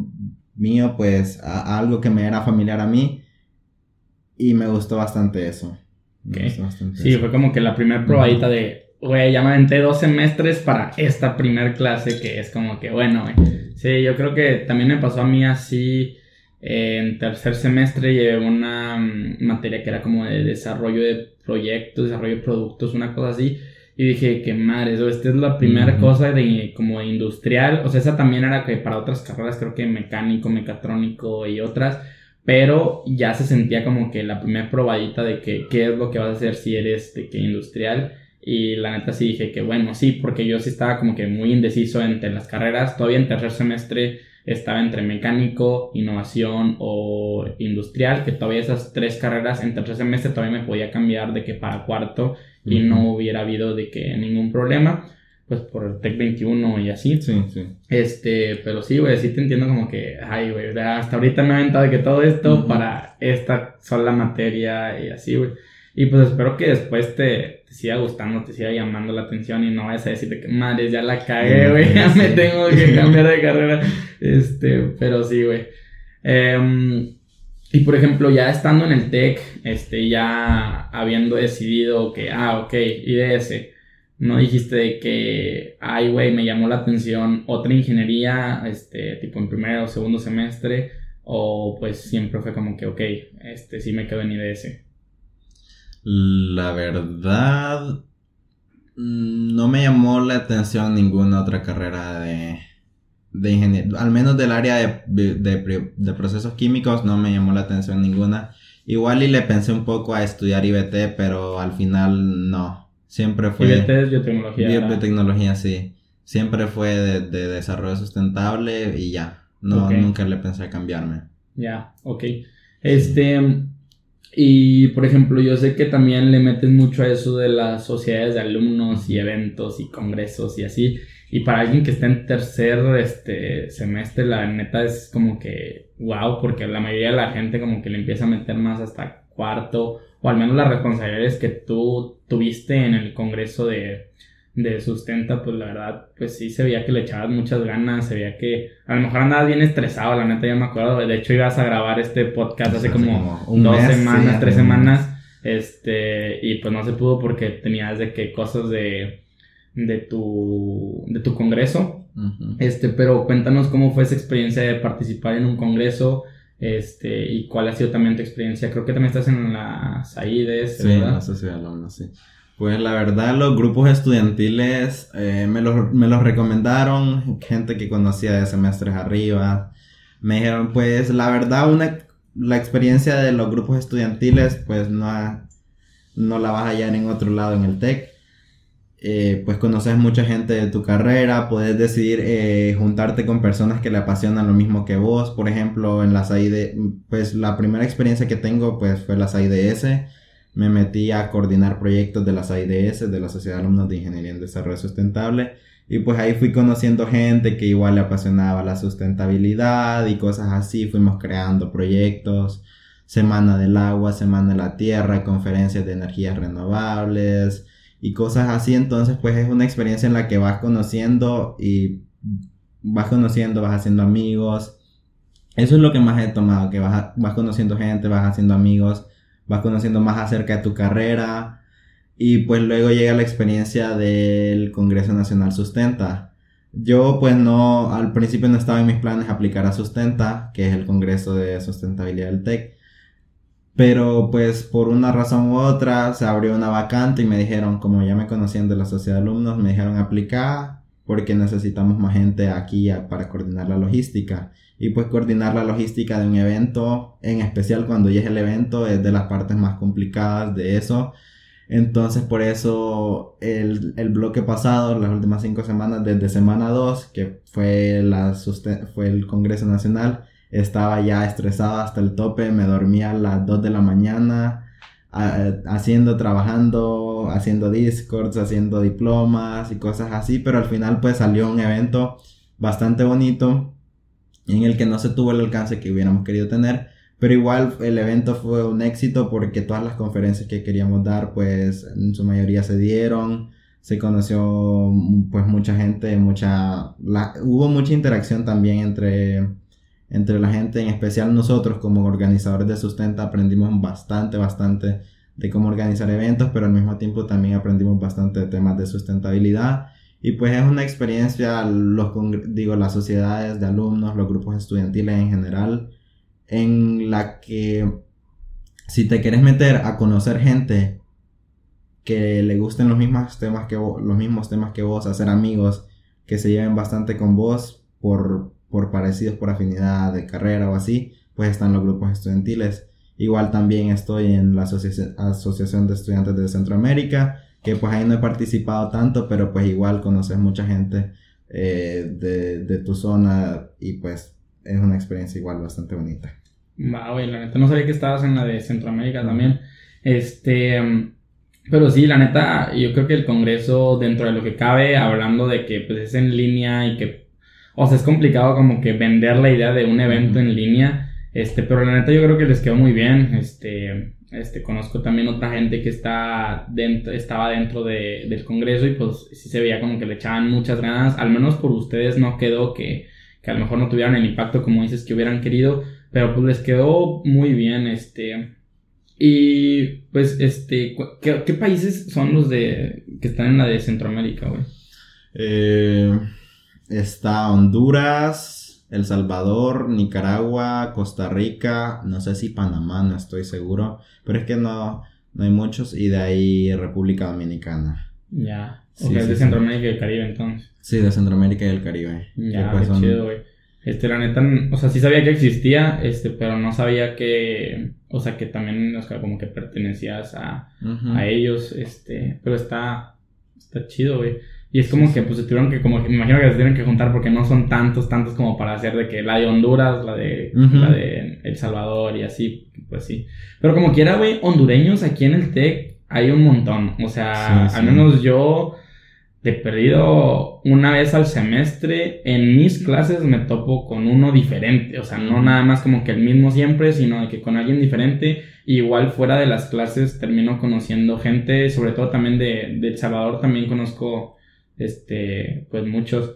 mío, pues a, algo que me era familiar a mí. Y me gustó bastante eso. sí, fue como que la primera probadita de, güey, ya me aventé dos semestres para esta primera clase que es como que, bueno, Sí, yo creo que también me pasó a mí así en tercer semestre llevé una mm, materia que era como de desarrollo de proyectos, desarrollo de productos, una cosa así. Y dije, qué madre, eso, esta es la primera cosa de como industrial. O sea, esa también era que para otras carreras, creo que mecánico, mecatrónico y otras. Pero ya se sentía como que la primera probadita de que qué es lo que vas a hacer si eres de que industrial. Y la neta sí dije que bueno, sí, porque yo sí estaba como que muy indeciso entre las carreras. Todavía en tercer semestre estaba entre mecánico, innovación o industrial, que todavía esas tres carreras en tercer semestre todavía me podía cambiar de que para cuarto y no hubiera habido de que ningún problema, pues por el TEC 21 y así. Sí, sí. Este, pero sí, güey, sí te entiendo como que, ay, güey, hasta ahorita me he aventado de que todo esto para esta sola materia y así, güey. Y pues espero que después te, te siga gustando, te siga llamando la atención y no vayas a decirte que madre, ya la cagué, güey, ya me tengo que cambiar de carrera. Este, pero sí, güey. Em, y por ejemplo, ya estando en el TEC, este, ya habiendo decidido que, ah, ok, IDS, no dijiste de que, ay, güey, me llamó la atención otra ingeniería, este, tipo en primero o segundo semestre, o pues siempre fue como que, ok, este, sí me quedo en IDS. La verdad, no me llamó la atención ninguna otra carrera de, de ingeniería, al menos del área de, de, procesos químicos no me llamó la atención ninguna. Igual y le pensé un poco a estudiar IBT, pero al final no. Siempre fue... IBT es biotecnología. Biotecnología, sí. Siempre fue de, desarrollo sustentable y ya. No, nunca le pensé a cambiarme. Ya, ok. Este... Y por ejemplo, yo sé que también le metes mucho a eso de las sociedades de alumnos y eventos y congresos y así. Y para alguien que está en tercer este, semestre, la neta es como que wow, porque la mayoría de la gente como que le empieza a meter más hasta cuarto, o al menos las responsabilidades que tú tuviste en el congreso de, de sustenta, pues la verdad, pues sí se veía que le echabas muchas ganas, se veía que a lo mejor andabas bien estresado, la neta ya me acuerdo, de hecho ibas a grabar este podcast hace, como, dos semanas, tres semanas, este, y pues no se pudo porque tenías de que cosas de de tu, de tu congreso. Este, pero cuéntanos cómo fue esa experiencia de participar en un congreso, este, y cuál ha sido también tu experiencia. Creo que también estás en la SAIDES, Sí, en la Sociedad Alumna, sí. Pues la verdad, los grupos estudiantiles eh, me, los, me los recomendaron, gente que conocía de semestres arriba. Me dijeron, pues la verdad, una, la experiencia de los grupos estudiantiles, pues no, no la vas a hallar en otro lado en el TEC. Eh, pues conoces mucha gente de tu carrera, puedes decidir eh, juntarte con personas que le apasionan lo mismo que vos, por ejemplo, en las AID, pues la primera experiencia que tengo pues fue las AIDS, me metí a coordinar proyectos de las AIDS, de la Sociedad de Alumnos de Ingeniería en Desarrollo Sustentable, y pues ahí fui conociendo gente que igual le apasionaba la sustentabilidad y cosas así, fuimos creando proyectos, Semana del Agua, Semana de la Tierra, conferencias de energías renovables, y cosas así. Entonces, pues es una experiencia en la que vas conociendo y vas conociendo, vas haciendo amigos. Eso es lo que más he tomado, que vas, vas conociendo gente, vas haciendo amigos, vas conociendo más acerca de tu carrera. Y pues luego llega la experiencia del Congreso Nacional Sustenta. Yo pues no, al principio no estaba en mis planes aplicar a Sustenta, que es el Congreso de Sustentabilidad del TEC. Pero pues por una razón u otra se abrió una vacante y me dijeron, como ya me conocían de la sociedad de alumnos, me dijeron aplicar porque necesitamos más gente aquí para coordinar la logística. Y pues coordinar la logística de un evento, en especial cuando ya es el evento, es de las partes más complicadas de eso. Entonces por eso el, el bloque pasado, las últimas cinco semanas, desde semana 2, que fue, la, fue el Congreso Nacional, estaba ya estresado hasta el tope, me dormía a las 2 de la mañana, haciendo, trabajando, haciendo discords, haciendo diplomas y cosas así, pero al final pues salió un evento bastante bonito en el que no se tuvo el alcance que hubiéramos querido tener, pero igual el evento fue un éxito porque todas las conferencias que queríamos dar pues en su mayoría se dieron, se conoció pues mucha gente, mucha, hubo mucha interacción también entre entre la gente, en especial nosotros como organizadores de Sustenta aprendimos bastante, bastante de cómo organizar eventos, pero al mismo tiempo también aprendimos bastante de temas de sustentabilidad. Y pues es una experiencia, los, digo, las sociedades de alumnos, los grupos estudiantiles en general, en la que si te quieres meter a conocer gente que le gusten los mismos temas que los mismos temas que vos, hacer amigos que se lleven bastante con vos por, por parecidos por afinidad de carrera o así, pues están los grupos estudiantiles. Igual también estoy en la Asociación de Estudiantes de Centroamérica, que pues ahí no he participado tanto, pero pues igual conoces mucha gente eh, de, de, tu zona y pues es una experiencia igual bastante bonita. Wow, la neta no sabía que estabas en la de Centroamérica también. Este, pero sí, la neta, yo creo que el Congreso, dentro de lo que cabe, hablando de que pues es en línea y que o sea, es complicado como que vender la idea de un evento en línea. Este, pero la neta yo creo que les quedó muy bien. Este, este, conozco también otra gente que está dentro, estaba dentro de, del Congreso y pues sí se veía como que le echaban muchas ganas. Al menos por ustedes no quedó que, que a lo mejor no tuvieran el impacto como dices que hubieran querido, pero pues les quedó muy bien. Este, y pues, este, ¿qué, países son los de que están en la de Centroamérica, güey? Eh, está Honduras, el Salvador, Nicaragua, Costa Rica, no sé si Panamá, no estoy seguro, pero es que no, no hay muchos, y de ahí República Dominicana. Ya, sí, de Centroamérica y el Caribe entonces. Sí, de Centroamérica y el Caribe. Ya, pues qué chido, güey. Este, la neta, o sea, sí sabía que existía, este, pero no sabía que, o sea, que también, o sea, como que pertenecías a, a ellos, este, pero está, está chido, güey. Y es como que pues se tuvieron que, como me imagino que se tienen que juntar porque no son tantos, tantos como para hacer de que la de Honduras, la de, la de El Salvador y así, pues sí. Pero como quiera, güey, hondureños aquí en el TEC hay un montón. O sea, al menos yo he perdido una vez al semestre en mis clases me topo con uno diferente. O sea, no nada más como que el mismo siempre, sino que con alguien diferente. igual fuera de las clases termino conociendo gente, sobre todo también de, de El Salvador también conozco este, pues muchos.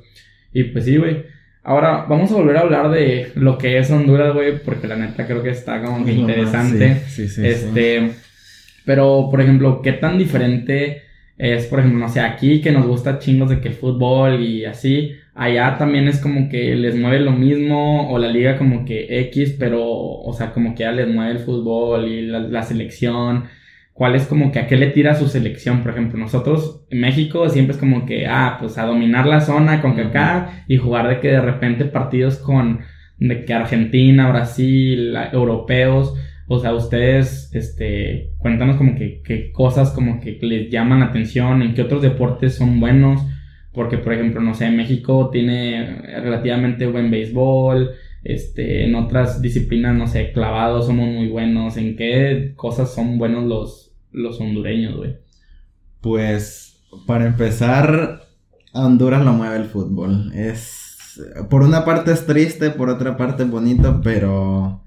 Y pues sí, güey. Ahora vamos a volver a hablar de lo que es Honduras, güey, porque la neta creo que está como que interesante. Sí, sí, este, pero por ejemplo, ¿qué tan diferente es, por ejemplo, no sé, aquí que nos gusta chingos de que fútbol y así, allá también es como que les mueve lo mismo o la liga como que X, pero, o sea, como que ya les mueve el fútbol y la, la selección cuál es como que a qué le tira su selección. Por ejemplo, nosotros en México siempre es como que, ah, pues a dominar la zona con acá y jugar de que de repente partidos con, de que Argentina, Brasil, europeos. O sea, ustedes, este, cuéntanos como que, qué cosas como que les llaman la atención, en qué otros deportes son buenos. Porque, por ejemplo, no sé, México tiene relativamente buen béisbol, este, en otras disciplinas, no sé, clavados somos muy buenos, en qué cosas son buenos los, los hondureños, güey? Pues, para empezar, Honduras lo mueve el fútbol. Es, por una parte es triste, por otra parte es bonito, pero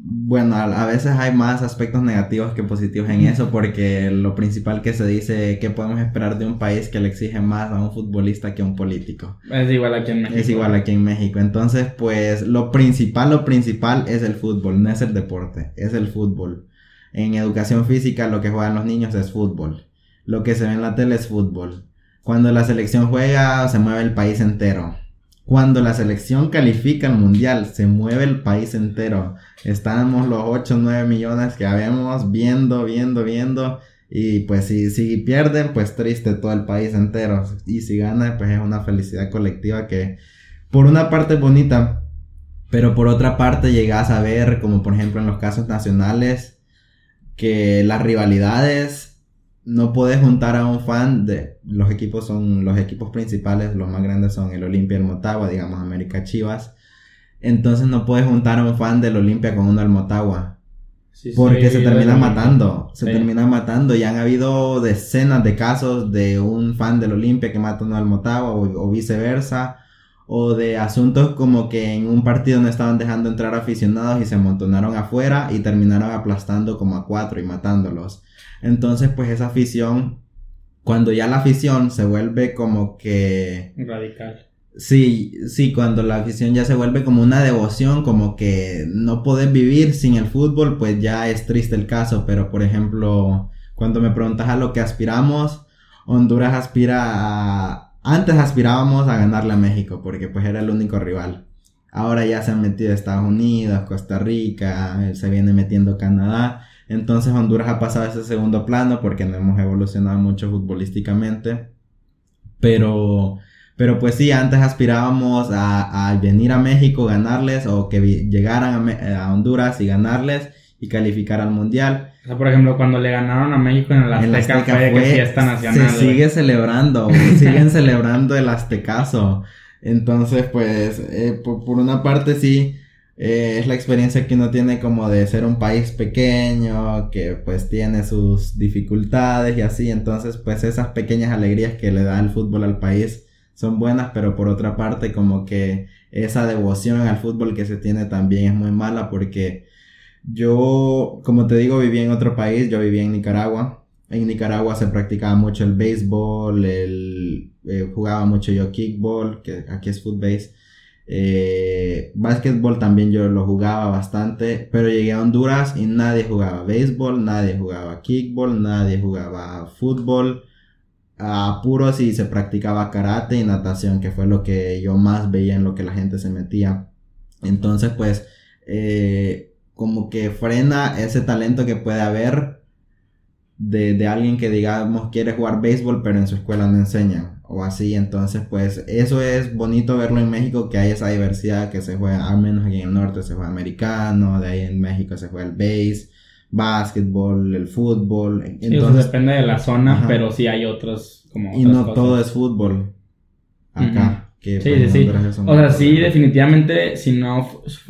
bueno, a, veces hay más aspectos negativos que positivos en eso, porque lo principal que se dice que podemos esperar de un país que le exige más a un futbolista que a un político. Es igual aquí en México. Es igual aquí en México. Entonces, pues lo principal, lo principal es el fútbol, no es el deporte, es el fútbol. En educación física lo que juegan los niños es fútbol. Lo que se ve en la tele es fútbol. Cuando la selección juega se mueve el país entero. Cuando la selección califica al mundial se mueve el país entero. Estamos los 8 o 9 millones que habemos viendo, viendo, viendo. Y pues si, si pierden, pues triste todo el país entero. Y si ganan, pues es una felicidad colectiva que por una parte es bonita, pero por otra parte llegas a ver, como por ejemplo en los casos nacionales, que las rivalidades no puedes juntar a un fan de los equipos son los equipos principales los más grandes son el Olimpia y el Motagua digamos América Chivas. Entonces no puedes juntar a un fan del Olimpia con uno del Motagua porque se termina matando se termina matando. Y han habido decenas de casos de un fan del Olimpia que mata a uno del Motagua o viceversa o de asuntos como que en un partido no estaban dejando entrar aficionados y se amontonaron afuera y terminaron aplastando como a cuatro y matándolos. Entonces, pues esa afición, cuando ya la afición se vuelve como que... Radical. Sí, sí, cuando la afición ya se vuelve como una devoción, como que no puedes vivir sin el fútbol, pues ya es triste el caso, pero por ejemplo, cuando me preguntas a lo que aspiramos, Honduras aspira a, antes aspirábamos a ganarle a México porque pues era el único rival. Ahora ya se han metido Estados Unidos, Costa Rica, se viene metiendo Canadá. Entonces Honduras ha pasado a ese segundo plano porque no hemos evolucionado mucho futbolísticamente. Pero, pero pues sí, antes aspirábamos a, venir a México, ganarles o que llegaran a Honduras y ganarles y calificar al mundial. O sea, por ejemplo, cuando le ganaron a México en el Azteca, fue, que fiesta nacional. Se sigue celebrando, siguen celebrando el Aztecaso. Entonces, pues, eh, por, una parte sí, eh, es la experiencia que uno tiene como de ser un país pequeño, que pues tiene sus dificultades y así. Entonces, pues esas pequeñas alegrías que le da el fútbol al país son buenas, pero por otra parte como que esa devoción al fútbol que se tiene también es muy mala porque yo, como te digo, viví en otro país, yo vivía en Nicaragua. En Nicaragua se practicaba mucho el béisbol, el, eh, jugaba mucho yo kickball, que aquí es footbase. Eh, básquetbol también yo lo jugaba bastante, pero llegué a Honduras y nadie jugaba béisbol, nadie jugaba kickball, nadie jugaba fútbol. A puros y se practicaba karate y natación, que fue lo que yo más veía en lo que la gente se metía. Entonces, pues, eh, como que frena ese talento que puede haber de, de, alguien que digamos quiere jugar béisbol pero en su escuela no enseñan o así. Entonces pues eso es bonito verlo en México que hay esa diversidad que se juega al menos aquí en el norte se juega americano de ahí en México se juega el béis básquetbol el fútbol entonces depende de la zona pero sí hay otros como y no todo es fútbol acá que sí, sí, sí. O sea, sí, definitivamente, si no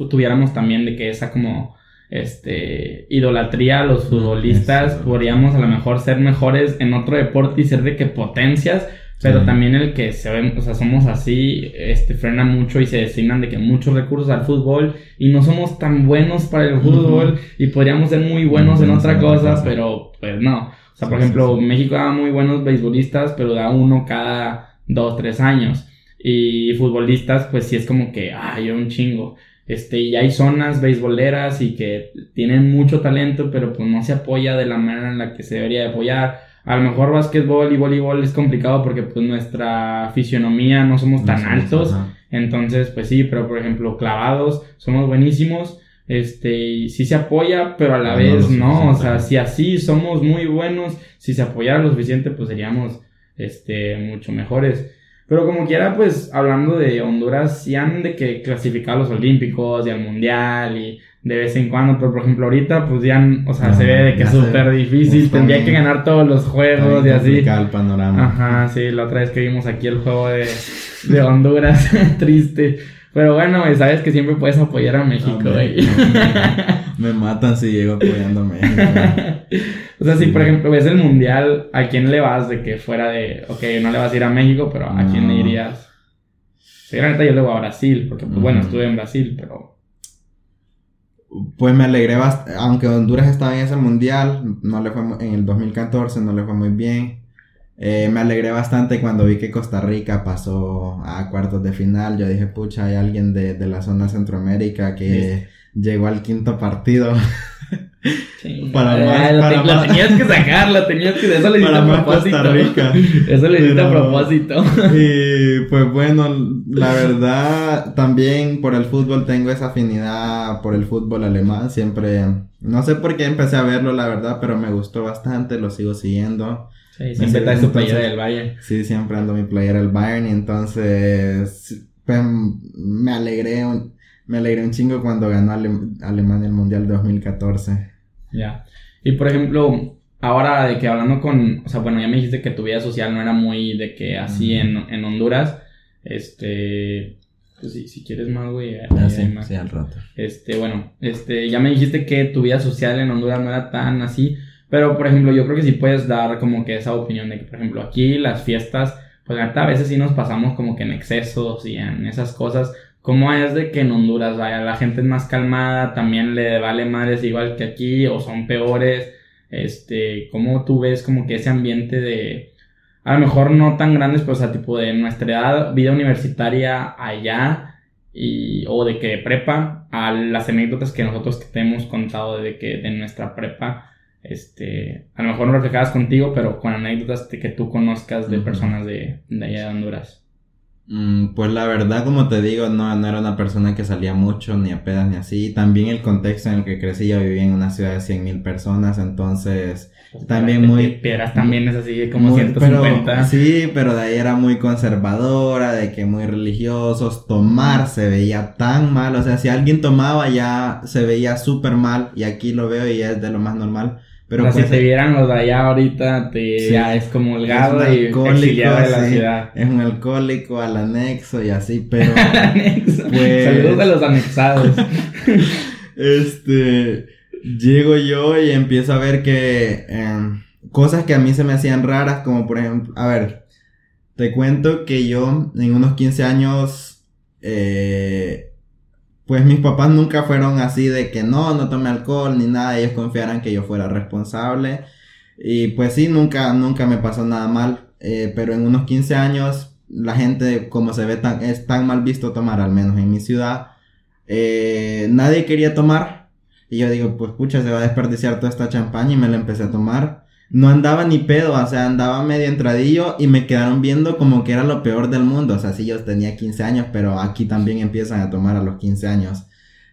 tuviéramos también de que esa como este, idolatría a los futbolistas, podríamos a lo mejor ser mejores en otro deporte y ser de que potencias, pero también el que se ven, o sea, somos así, este, frena mucho y se designan de que muchos recursos al fútbol y no somos tan buenos para el fútbol y podríamos ser muy buenos en otra cosa, pero pues no. O sea, por ejemplo, México da muy buenos beisbolistas, pero da uno cada dos, tres años. Y futbolistas, pues sí es como que, ay, un chingo. Este, y hay zonas beisboleras y que tienen mucho talento, pero pues no se apoya de la manera en la que se debería de apoyar. A lo mejor básquetbol y voleibol es complicado porque pues nuestra fisionomía no somos tan altos. Entonces, pues sí, pero por ejemplo, clavados, somos buenísimos. Este, y sí se apoya, pero a la vez no. O sea, si así somos muy buenos, si se apoyara lo suficiente, pues seríamos, este, mucho mejores. Pero como quiera, pues hablando de Honduras, sí han de que clasificar a los Olímpicos y al Mundial y de vez en cuando, pero por ejemplo ahorita pues ya, o sea, se ve de que es súper difícil, tendría que ganar todos los juegos y así. el panorama. Ajá, sí, la otra vez que vimos aquí el juego de, de Honduras, triste. Pero bueno, sabes que siempre puedes apoyar a México, güey. me matan si llego apoyando a México. o sea, si por ejemplo ves el mundial, ¿a quién le vas de que fuera de, ok, no le vas a ir a México, pero ¿a quién le irías? Sí, la neta yo le voy a Brasil, porque pues bueno, estuve en Brasil, pero... Pues me alegré bastante, aunque Honduras estaba en ese mundial, no le fue en el 2014, no le fue muy bien. Eh, me alegré bastante cuando vi que Costa Rica pasó a cuartos de final. Yo dije, pucha, hay alguien de, de la zona Centroamérica que llegó al quinto partido. Sí, para más, lo, tenías que sacar, lo tenías que. Eso le hiciste a propósito. Costa Rica. Eso le hiciste a propósito. Y pues bueno, la verdad, también por el fútbol tengo esa afinidad por el fútbol alemán. Siempre, no sé por qué empecé a verlo, la verdad, pero me gustó bastante, lo sigo siguiendo. Sí, siempre traes tu playera del Bayern. Sí, siempre ando mi playera del Bayern y entonces pues, me alegré un, me alegré un chingo cuando ganó Alemania el Mundial 2014. Ya. Y por ejemplo, ahora de que hablando con, o sea, bueno, ya me dijiste que tu vida social no era muy de que así en, en Honduras, este, pues sí, si quieres más, güey. Ah, sí, sí, al rato. Este, bueno, este, ya me dijiste que tu vida social en Honduras no era tan así, pero, por ejemplo, yo creo que sí puedes dar como que esa opinión de que, por ejemplo, aquí las fiestas, pues a veces sí nos pasamos como que en excesos y en esas cosas. ¿Cómo es de que en Honduras, vaya, la gente es más calmada, también le vale madres igual que aquí o son peores? Este, ¿cómo tú ves como que ese ambiente de, a lo mejor no tan grandes, pero o sea, tipo de nuestra edad, vida universitaria allá y, o de que prepa, a las anécdotas que nosotros te hemos contado de que de nuestra prepa, este, a lo mejor no reflejadas contigo, pero con anécdotas de que tú conozcas de personas de, de allá de Honduras. Mm, pues la verdad, como te digo, no, no era una persona que salía mucho, ni a pedas, ni así. También el contexto en el que crecí, yo vivía en una ciudad de 100 mil personas, entonces pues, también muy... Piedras también es así como 150. sí, pero de ahí era muy conservadora, de que muy religiosos, tomar se veía tan mal, o sea, si alguien tomaba ya se veía súper mal, y aquí lo veo y es de lo más normal. Pero si pues, te vieran los de allá ahorita, te, ya es como el gado y exiliado de la ciudad. Es un alcohólico al anexo y así, pero... anexo. Pues, Saludos a los anexados. este... Llego yo y empiezo a ver que... Em, cosas que a mí se me hacían raras, como por ejemplo... A ver, te cuento que yo en unos 15 años eh, pues mis papás nunca fueron así de que no, no tome alcohol ni nada, ellos confiaran que yo fuera responsable. Y pues sí, nunca, nunca me pasó nada mal, eh, pero en unos 15 años la gente, como se ve, tan, es tan mal visto tomar, al menos en mi ciudad, eh, nadie quería tomar. Y yo digo, pues pucha, se va a desperdiciar toda esta champaña y me la empecé a tomar. No andaba ni pedo, o sea, andaba medio entradillo y me quedaron viendo como que era lo peor del mundo. O sea, sí, yo tenía 15 años, pero aquí también empiezan a tomar a los 15 años.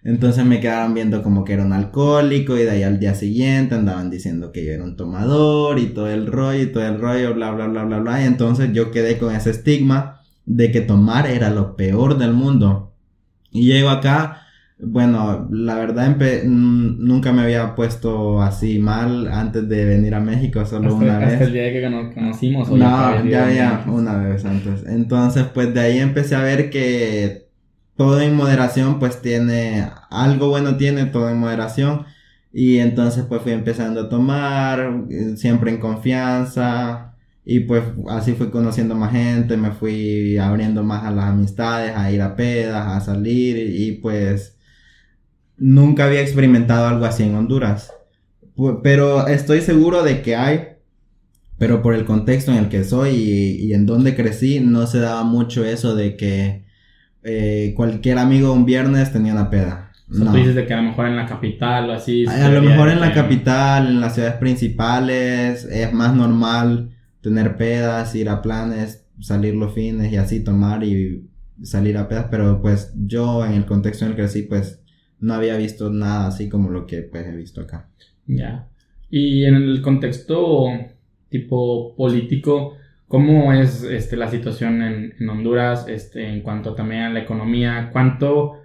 Entonces me quedaron viendo como que era un alcohólico y de ahí al día siguiente andaban diciendo que yo era un tomador y todo el rollo y todo el rollo, bla, bla, bla, bla, bla. Y entonces yo quedé con ese estigma de que tomar era lo peor del mundo. Y llego acá, bueno, la verdad nunca me había puesto así mal antes de venir a México, solo una vez. Hasta el día que nos conocimos. no, ya había una vez antes. Entonces, pues de ahí empecé a ver que todo en moderación pues tiene, algo bueno tiene todo en moderación. Y entonces pues fui empezando a tomar, siempre en confianza. Y pues así fui conociendo más gente, me fui abriendo más a las amistades, a ir a pedas, a salir. Y pues nunca había experimentado algo así en Honduras. Pero estoy seguro de que hay, pero por el contexto en el que soy y, y en donde crecí, no se daba mucho eso de que eh, cualquier amigo un viernes tenía una peda. no. tú dices de que a lo mejor en la capital o así. A, lo mejor en la capital, en las ciudades principales, es más normal tener pedas, ir a planes, salir los fines y así tomar y salir a pedas, pero pues yo en el contexto en el que sí, pues no había visto nada así como lo que pues he visto acá. Ya. Y en el contexto tipo político, ¿Cómo es este, la situación en, Honduras este, en cuanto también a la economía? ¿Cuánto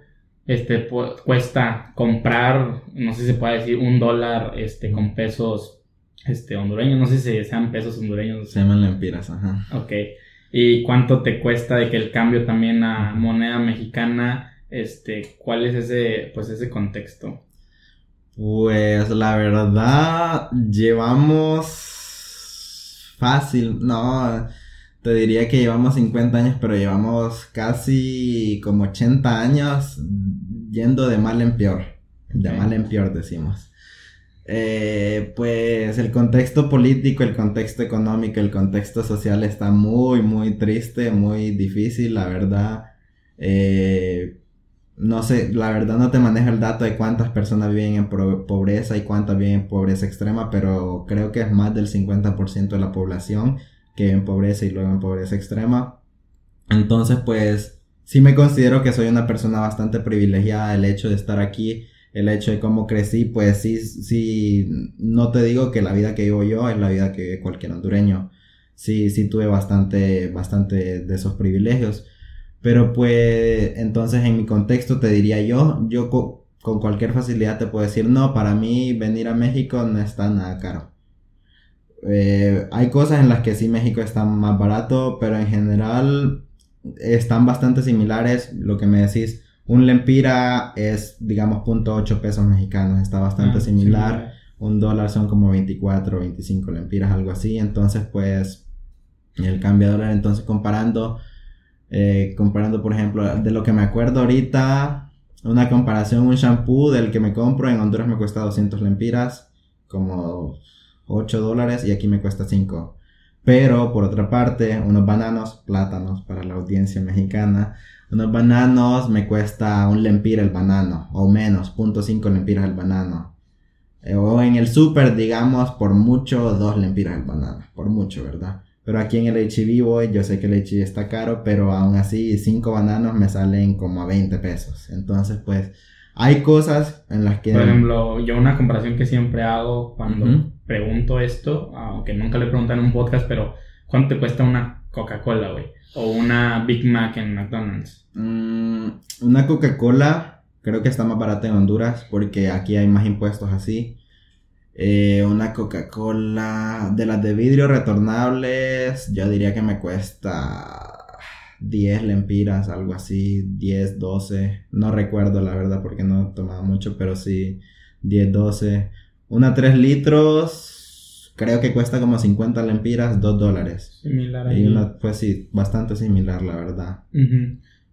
este, cuesta comprar, no sé si se puede decir, un dólar este, con pesos este, hondureños? No sé si sean pesos hondureños. Se llaman lempiras, ajá. Ok. ¿Y cuánto te cuesta de que el cambio también a moneda mexicana, este, cuál es ese, pues ese contexto? Pues la verdad, llevamos Fácil, no, te diría que llevamos 50 años, pero llevamos casi como 80 años yendo de mal en peor. De mal en peor, decimos. Eh, pues el contexto político, el contexto económico, el contexto social está muy, muy triste, muy difícil, la verdad. Eh, no sé, la verdad no te manejo el dato de cuántas personas viven en pobreza y cuántas viven en pobreza extrema, pero creo que es más del 50% de la población que vive en pobreza y luego en pobreza extrema. Entonces, pues, sí me considero que soy una persona bastante privilegiada. El hecho de estar aquí, el hecho de cómo crecí, pues sí, sí, no te digo que la vida que vivo yo es la vida que vive cualquier hondureño. Sí, sí tuve bastante, bastante de esos privilegios. Pero pues entonces en mi contexto te diría yo, yo con cualquier facilidad te puedo decir, no, para mí venir a México no está nada caro. Eh, hay cosas en las que sí México está más barato, pero en general están bastante similares. Lo que me decís, un lempira es, digamos, .8 pesos mexicanos, está bastante ah, similar. Un dólar son como 24, 25 lempiras, algo así. Entonces, pues, el cambio de dólar, entonces comparando eh, comparando, por ejemplo, de lo que me acuerdo ahorita, una comparación, un shampoo del que me compro en Honduras me cuesta 200 lempiras, como 8 dólares, y aquí me cuesta 5. Pero, por otra parte, unos bananos, plátanos para la audiencia mexicana, unos bananos me cuesta un lempira el banano, o menos, 0.5 lempiras el banano. Eh, o en el super, digamos, por mucho, 2 lempiras el banano, por mucho, ¿verdad? Pero aquí en el HIV voy, yo sé que el HIV está caro, pero aún así 5 bananos me salen como a 20 pesos. Entonces, pues, hay cosas en las que... Por ejemplo, yo una comparación que siempre hago cuando pregunto esto, aunque nunca le pregunté en un podcast, pero ¿cuánto te cuesta una Coca-Cola, güey? O una Big Mac en McDonald's. Mm, una Coca-Cola creo que está más barata en Honduras porque aquí hay más impuestos así. Eh, una Coca-Cola de las de vidrio retornables, yo diría que me cuesta 10 lempiras, algo así, 10, 12. No recuerdo la verdad porque no tomaba mucho, pero sí, 10, 12. Una 3 litros, creo que cuesta como 50 lempiras, 2 dólares. Similar Y una, pues sí, bastante similar, la verdad.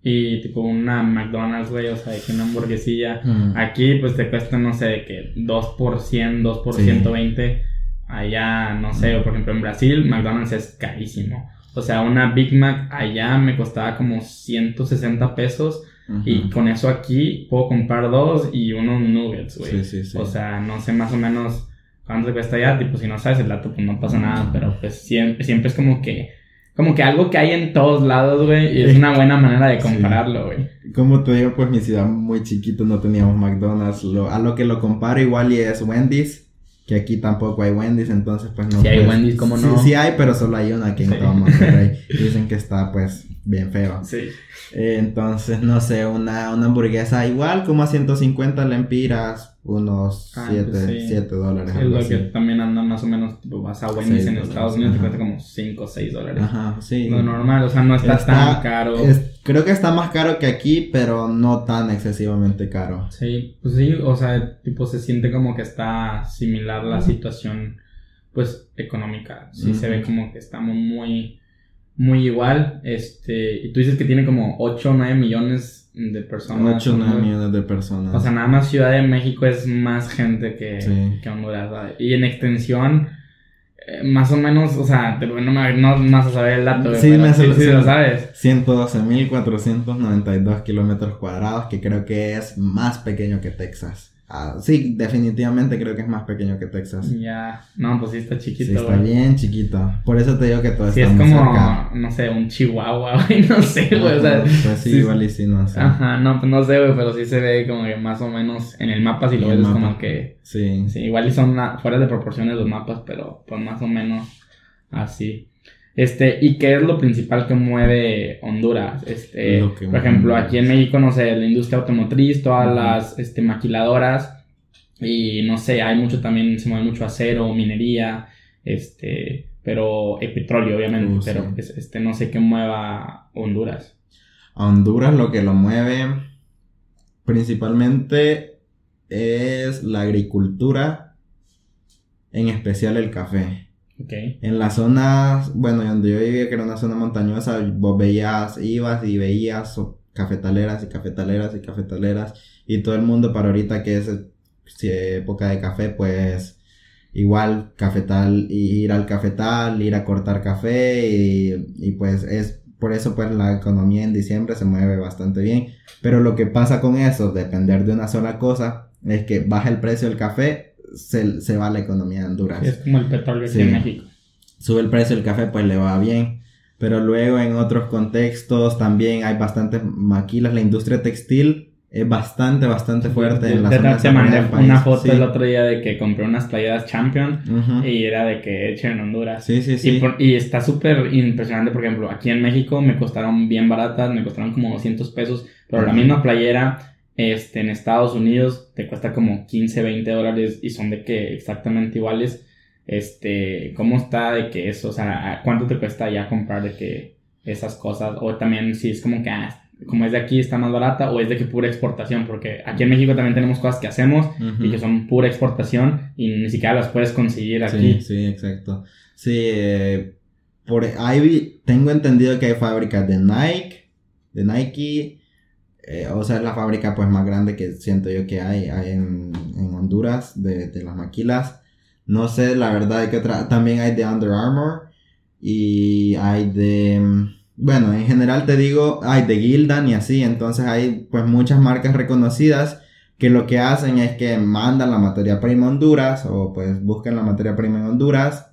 Y tipo una McDonald's, güey, o sea, de que una hamburguesilla. Mm. Aquí pues te cuesta, no sé, de que 2 por 100, 2 por Sí. 120. Allá, no sé, o por ejemplo en Brasil, McDonald's es carísimo. O sea, una Big Mac allá me costaba como 160 pesos. Ujú. Y con eso aquí puedo comprar dos y unos nuggets, güey. Sí, sí, sí. O sea, no sé más o menos cuánto te cuesta allá. Tipo, si no sabes el dato, pues no pasa nada. Pero pues siempre, siempre es como que... Como que algo que hay en todos lados, güey. Y es una buena manera de Sí. compararlo, güey. Como te digo, pues mi ciudad muy chiquito no teníamos McDonald's. Lo- a lo que lo comparo igual y es Wendy's. Que aquí tampoco hay Wendy's, entonces pues no. Si hay Wendy's, ¿cómo no? Sí, sí hay, pero solo hay una aquí en Sí. todo Monterrey. Dicen que está pues bien feo. Sí. Eh, entonces, no sé, una, una hamburguesa igual como a 150 lempiras, unos Ah, 7 pues sí. dólares. Es lo así. que también anda más o menos, tipo, vas a Wendy's en Estados Unidos, te cuesta como 5 o 6 dólares. Ajá, sí. Lo normal, o sea, no está, tan caro. es- creo que está más caro que aquí, pero no tan excesivamente caro. Sí, pues sí, o sea, tipo se siente como que está similar la situación, pues, económica. Sí se ve como que estamos muy, muy igual. Este, y tú dices que tiene como 8 o 9 millones de personas. 8 o 9 ¿no? millones de personas. O sea, nada más Ciudad de México es más gente que, Sí. que Honduras. ¿sabes? Y en extensión, eh, más o menos, o sea, te- no, me- no vas a saber el dato, Sí, pero me sí, sab- sí sí. lo sabes. 112.492 kilómetros cuadrados, que creo que es más pequeño que Texas. Ah, sí, definitivamente creo que es más pequeño que Texas. Ya, no, pues sí está Sí, chiquito, está güey. bien chiquito. Por eso te digo que todo Sí, está es muy como, cerca. no sé, un chihuahua, güey, no sé, güey, o sea, Ajá, pues sí, sí- igual y sí, no sé. Ajá, no, pues no sé, güey, pero sí se ve como que más o menos en el mapa, si lo ves, es como que, Sí. sí, igual y son fuera de proporciones los mapas, pero pues más o menos así. Este, ¿y qué es lo principal que mueve Honduras? Este, por ejemplo, Honduras. aquí en México, no sé, la industria automotriz, todas las, este, maquiladoras, y no sé, hay mucho también, se mueve mucho acero, minería, este, pero, eh, petróleo, obviamente, Uh, pero sí. este, no sé qué mueva Honduras. A Honduras lo que lo mueve principalmente es la agricultura, en especial el café. Ok. En las zonas, bueno, donde yo vivía, que era una zona montañosa, vos veías, ibas y veías cafetaleras y cafetaleras y cafetaleras y todo el mundo para ahorita que es si, época de café, pues igual cafetal, ir al cafetal, ir a cortar café y, y pues es por eso pues la economía en diciembre se mueve bastante bien. Pero lo que pasa con eso, depender de una sola cosa, es que baja el precio del café, se, se va la economía de Honduras es como el petróleo aquí Sí. en México. sube el precio del café, pues le va bien. Pero luego en otros contextos también hay bastantes maquilas. La industria textil es bastante, bastante fuerte en la Te- zona te, mandé del país. una foto Sí. el otro día de que compré unas playeras Champion Ujú. y era de que hecho en Honduras. Sí, sí, sí. Y, por- y está súper impresionante, por ejemplo, aquí en México me costaron bien baratas, me costaron como 200 pesos, pero la Ujú. misma playera este, en Estados Unidos te cuesta como 15, 20 dólares y son de que exactamente iguales. Este, ¿cómo está de que eso? O sea, ¿cuánto te cuesta ya comprar de que esas cosas? O también si es como que, ah, como es de aquí está más barata o es de que pura exportación, porque aquí en México también tenemos cosas que hacemos y que son pura exportación y ni siquiera las puedes conseguir aquí. Sí, sí, exacto. Sí, eh, por ahí tengo entendido que hay fábricas de Nike, de Nike, eh, o sea, es la fábrica pues más grande que siento yo que hay, hay en, en Honduras, de, de las maquilas. No sé la verdad de qué otra, también hay de Under Armour y hay de, mm, bueno, en general te digo, hay de Gildan y así, entonces hay pues muchas marcas reconocidas que lo que hacen es que mandan la materia prima a Honduras o pues buscan la materia prima en Honduras,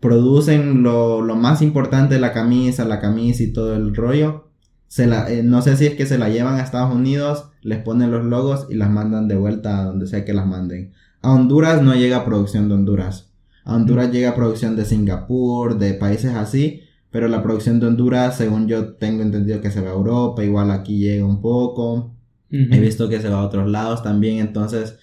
producen lo, lo más importante de la camisa, la camisa y todo el rollo. Se la, eh, no sé si es que se la llevan a Estados Unidos, les ponen los logos y las mandan de vuelta a donde sea que las manden. A Honduras no llega producción de Honduras. A Honduras llega producción de Singapur, de países así, pero la producción de Honduras, según yo tengo entendido que se va a Europa, igual aquí llega un poco. He visto que se va a otros lados también, entonces,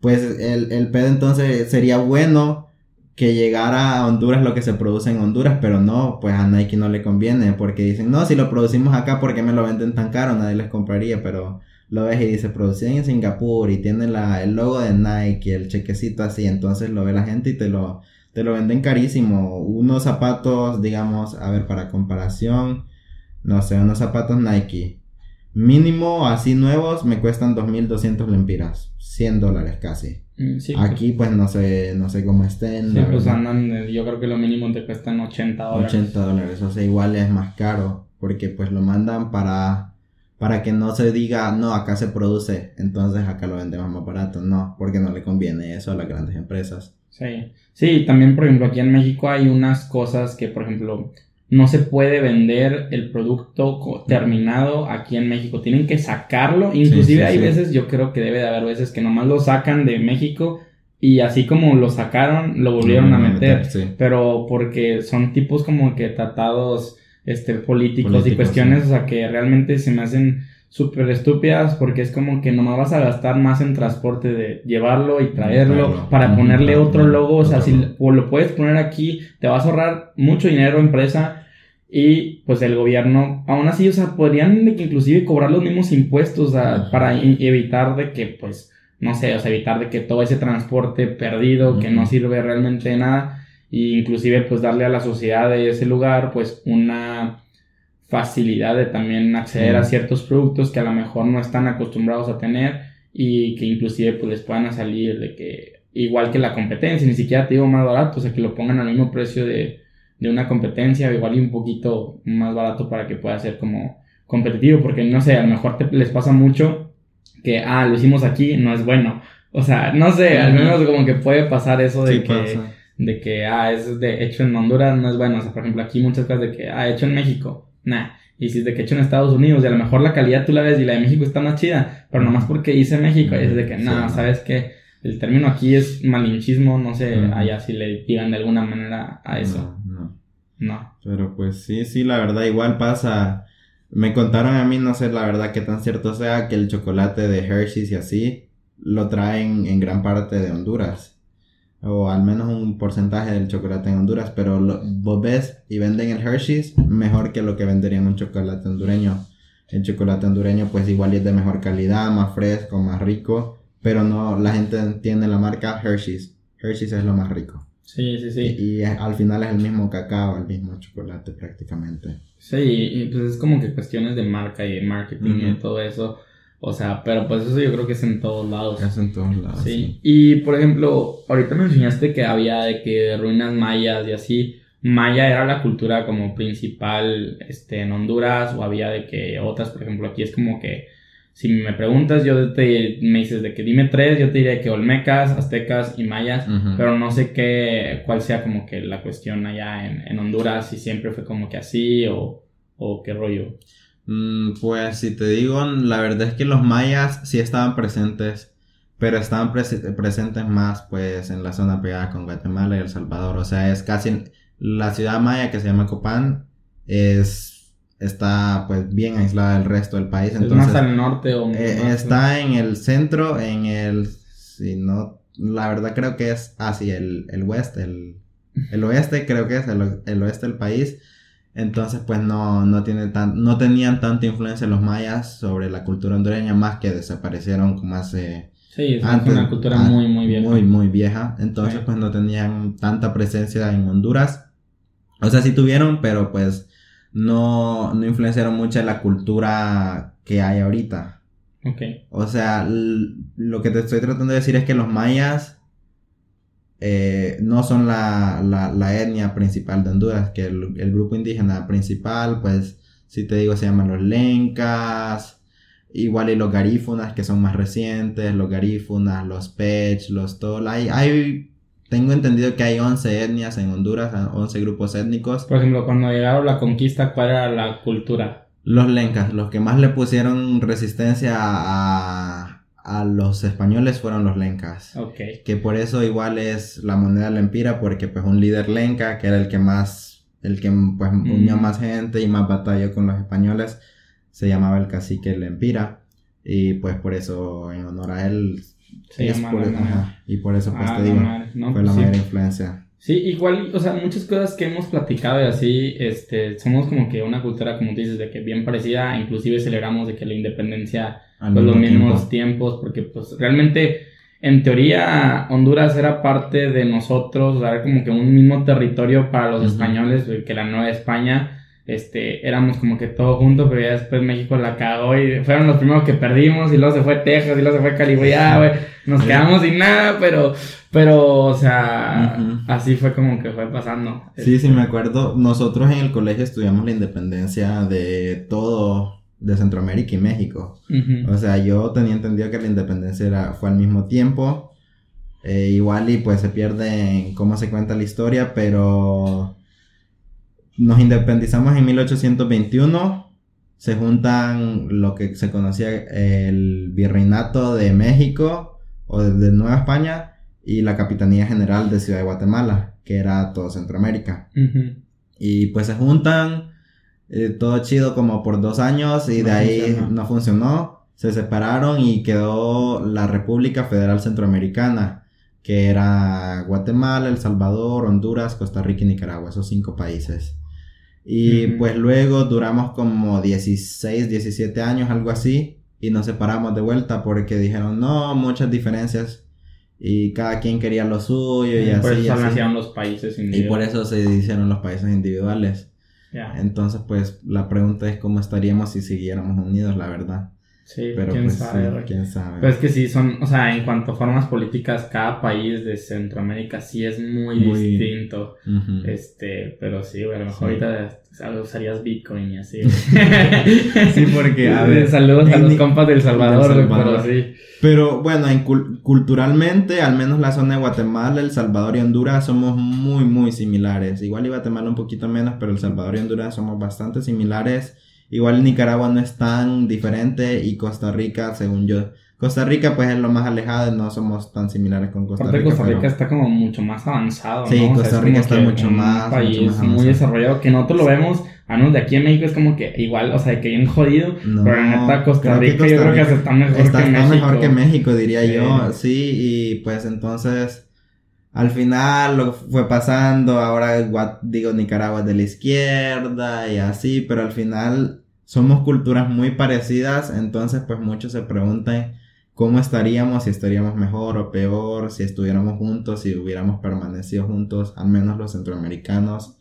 pues el, el pedo entonces sería bueno que llegara a Honduras lo que se produce en Honduras, pero no, pues a Nike no le conviene, porque dicen, no, si lo producimos acá, ¿por qué me lo venden tan caro? Nadie les compraría, pero lo ves y dice, producido en Singapur y tiene la, el logo de Nike, el chequecito así, entonces lo ve la gente y te lo, te lo venden carísimo. Unos zapatos, digamos, a ver, para comparación, no sé, unos zapatos Nike Mínimo, así nuevos, me cuestan 2.200 lempiras. 100 dólares casi. Mm, Sí, pues, Aquí pues no sé, no sé cómo estén. sí, pues andan, eh, yo creo que lo mínimo te cuestan 80 dólares. 80 dólares, o sea, igual es más caro, porque pues lo mandan para, para que no se diga, no, acá se produce, entonces acá lo vendemos más barato, no, porque no le conviene eso a las grandes empresas. Sí, sí, también por ejemplo aquí en México hay unas cosas que por ejemplo no se puede vender el producto terminado aquí en México, tienen que sacarlo, inclusive sí, hay sí. veces, yo creo que debe de haber veces que nomás lo sacan de México y así como lo sacaron, lo volvieron a Mm, meter, sí. pero porque son tipos como que tratados este políticos, y cuestiones, o sea, que realmente se me hacen súper estúpidas porque es como que nomás vas a gastar más en transporte de llevarlo y traerlo para ponerle otro logo, o sea, si lo puedes poner aquí, te vas a ahorrar mucho dinero empresa y pues el gobierno, aún así, o sea, podrían de que inclusive cobrar los mismos impuestos para evitar de que pues no sé, o sea, evitar de que todo ese transporte perdido que no sirve realmente de nada e inclusive pues darle a la sociedad de ese lugar pues una facilidad de también acceder a ciertos productos que a lo mejor no están acostumbrados a tener y que inclusive pues les puedan salir de que igual que la competencia, ni siquiera te digo más barato, o sea que lo pongan al mismo precio de, de una competencia o igual y un poquito más barato para que pueda ser como competitivo, porque no sé, a lo mejor te- les pasa mucho que, ah, lo hicimos aquí, no es bueno. O sea, no sé, al menos como que puede pasar eso de Sí que pasa. de que, ah, es de hecho en Honduras, no es bueno. O sea, por ejemplo, aquí muchas cosas de que, ah, hecho en México, nah. Y si es de que hecho en Estados Unidos, y a lo mejor la calidad tú la ves y la de México está más chida, pero nomás porque hice México, y es de que, Sí, no, no. sabes que el término aquí es malinchismo, no sé, allá si le digan de alguna manera a eso. No, no. No. Pero pues sí, sí, la verdad igual pasa. Me contaron a mí, no sé la verdad qué tan cierto sea, que el chocolate de Hershey's y así lo traen en gran parte de Honduras. O al menos un porcentaje del chocolate en Honduras. Pero lo, vos ves y venden el Hershey's mejor que lo que venderían un chocolate hondureño. El chocolate hondureño pues igual es de mejor calidad, más fresco, más rico. Pero no, la gente tiene la marca Hershey's. Hershey's es lo más rico. Sí, sí, sí. Y, y al final es el mismo cacao, el mismo chocolate prácticamente. Sí, y pues es como que cuestiones de marca y de marketing y todo eso. O sea, pero pues eso yo creo que es en todos lados. Es en todos lados. Sí. Y por ejemplo, ahorita me enseñaste que había de que ruinas mayas y así. Maya era la cultura como principal este, en Honduras o había de que otras, por ejemplo, aquí es como que si me preguntas, yo te me dices de que dime tres, yo te diré que olmecas, aztecas y mayas, pero no sé qué, cuál sea como que la cuestión allá en, en Honduras, si siempre fue como que así o, o qué rollo. Mm, pues si te digo, la verdad es que los mayas sí estaban presentes, pero estaban prese- presentes más pues en la zona pegada con Guatemala y El Salvador. O sea, es casi la ciudad maya que se llama Copán es está pues bien aislada del resto del país. ¿Es más Entonces al norte o eh, está en el centro, en el si no, la verdad creo que es así el el oeste, el el oeste creo que es el, el oeste del país. Entonces, pues no, no, tiene tan, no tenían tanta influencia los mayas sobre la cultura hondureña, más que desaparecieron como hace Sí, es antes, una cultura ah, muy, muy vieja. Muy, muy vieja. Entonces, Sí. pues no tenían tanta presencia en Honduras. O sea, sí tuvieron, pero pues no, no influenciaron mucho en la cultura que hay ahorita. Ok. O sea, lo que te estoy tratando de decir es que los mayas eh, no son la, la, la etnia principal de Honduras, que el, el grupo indígena principal, pues, si te digo, se llaman los lencas, igual y los garífunas, que son más recientes, los garífunas, los pech, los tol, hay, hay, tengo entendido que hay 11 etnias en Honduras, 11 grupos étnicos. Por ejemplo, cuando llegaron la conquista, ¿cuál era la cultura? Los lencas, los que más le pusieron resistencia a, a los españoles fueron los lencas. Ok. Que por eso igual es la moneda lempira, porque pues un líder lenca, que era el que más, el que pues unió Mm. más gente y más batalló con los españoles, se llamaba el cacique lempira. Y pues por eso en honor a él Se es llama por- la moneda. ajá, y por eso pues Ah, te digo, madre, ¿no? fue la Sí. mayor influencia. Sí, igual, o sea, muchas cosas que hemos platicado y así, este, somos como que una cultura, como tú dices, de que bien parecida, inclusive celebramos de que la independencia, Al pues los mismo mismos tiempo. tiempos, porque pues realmente, en teoría, Honduras era parte de nosotros, o sea, era como que un mismo territorio para los Ujú. españoles, que la Nueva España, este, éramos como que todo juntos, pero ya después México la cagó y fueron los primeros que perdimos y luego se fue Texas y luego se fue California, güey, nos quedamos sin nada, pero, pero, o sea, así fue como que fue pasando. Sí, sí, me acuerdo, nosotros en el colegio estudiamos la independencia de todo, de Centroamérica y México. O sea, yo tenía entendido que la independencia era, fue al mismo tiempo, eh, igual y pues se pierde en cómo se cuenta la historia, pero nos independizamos en 1821. Se juntan lo que se conocía el Virreinato de México o de, Nueva España y la Capitanía General de Ciudad de Guatemala, que era todo Centroamérica. Y pues se juntan, eh, todo chido como por dos años y de ahí no funcionó. Se separaron y quedó la República Federal Centroamericana, que era Guatemala, El Salvador, Honduras, Costa Rica y Nicaragua, esos cinco países. Y pues luego duramos como 16, 17 años, algo así, y nos separamos de vuelta porque dijeron, no, muchas diferencias y cada quien quería lo suyo y, por así. Eso se hicieron los países individuales. Y por eso se hicieron los países individuales. Entonces, pues la pregunta es cómo estaríamos si siguiéramos unidos, la verdad. Sí, pero quién pues, sabe. quién sabe. Pero es que sí, son, o sea, en cuanto a formas políticas, cada país de Centroamérica sí es muy, distinto. Este, pero sí, bueno, a lo mejor ahorita usarías Bitcoin y así. sí, porque, a ver. Saludos a los compas del Salvador, pero sí. Pero bueno, en culturalmente, al menos la zona de Guatemala, El Salvador y Honduras somos muy, muy similares. Igual y Guatemala un poquito menos, pero El Salvador y Honduras somos bastante similares Igual Nicaragua no es tan diferente y Costa Rica, según yo. Costa Rica pues es lo más alejado, no somos tan similares con Costa Rica. Costa Rica está como mucho más avanzado. Sí, Costa Rica está mucho más, un país muy desarrollado que nosotros lo vemos, a de aquí en México es como que igual, o sea, que bien jodido, pero en neta Costa Rica, yo creo que está mejor que está México. mejor que México, diría yo, sí, y pues entonces al final lo fue pasando, ahora digo Nicaragua de la izquierda y así, pero al final somos culturas muy parecidas, entonces pues muchos se preguntan cómo estaríamos, si estaríamos mejor o peor, si estuviéramos juntos, si hubiéramos permanecido juntos, al menos los centroamericanos.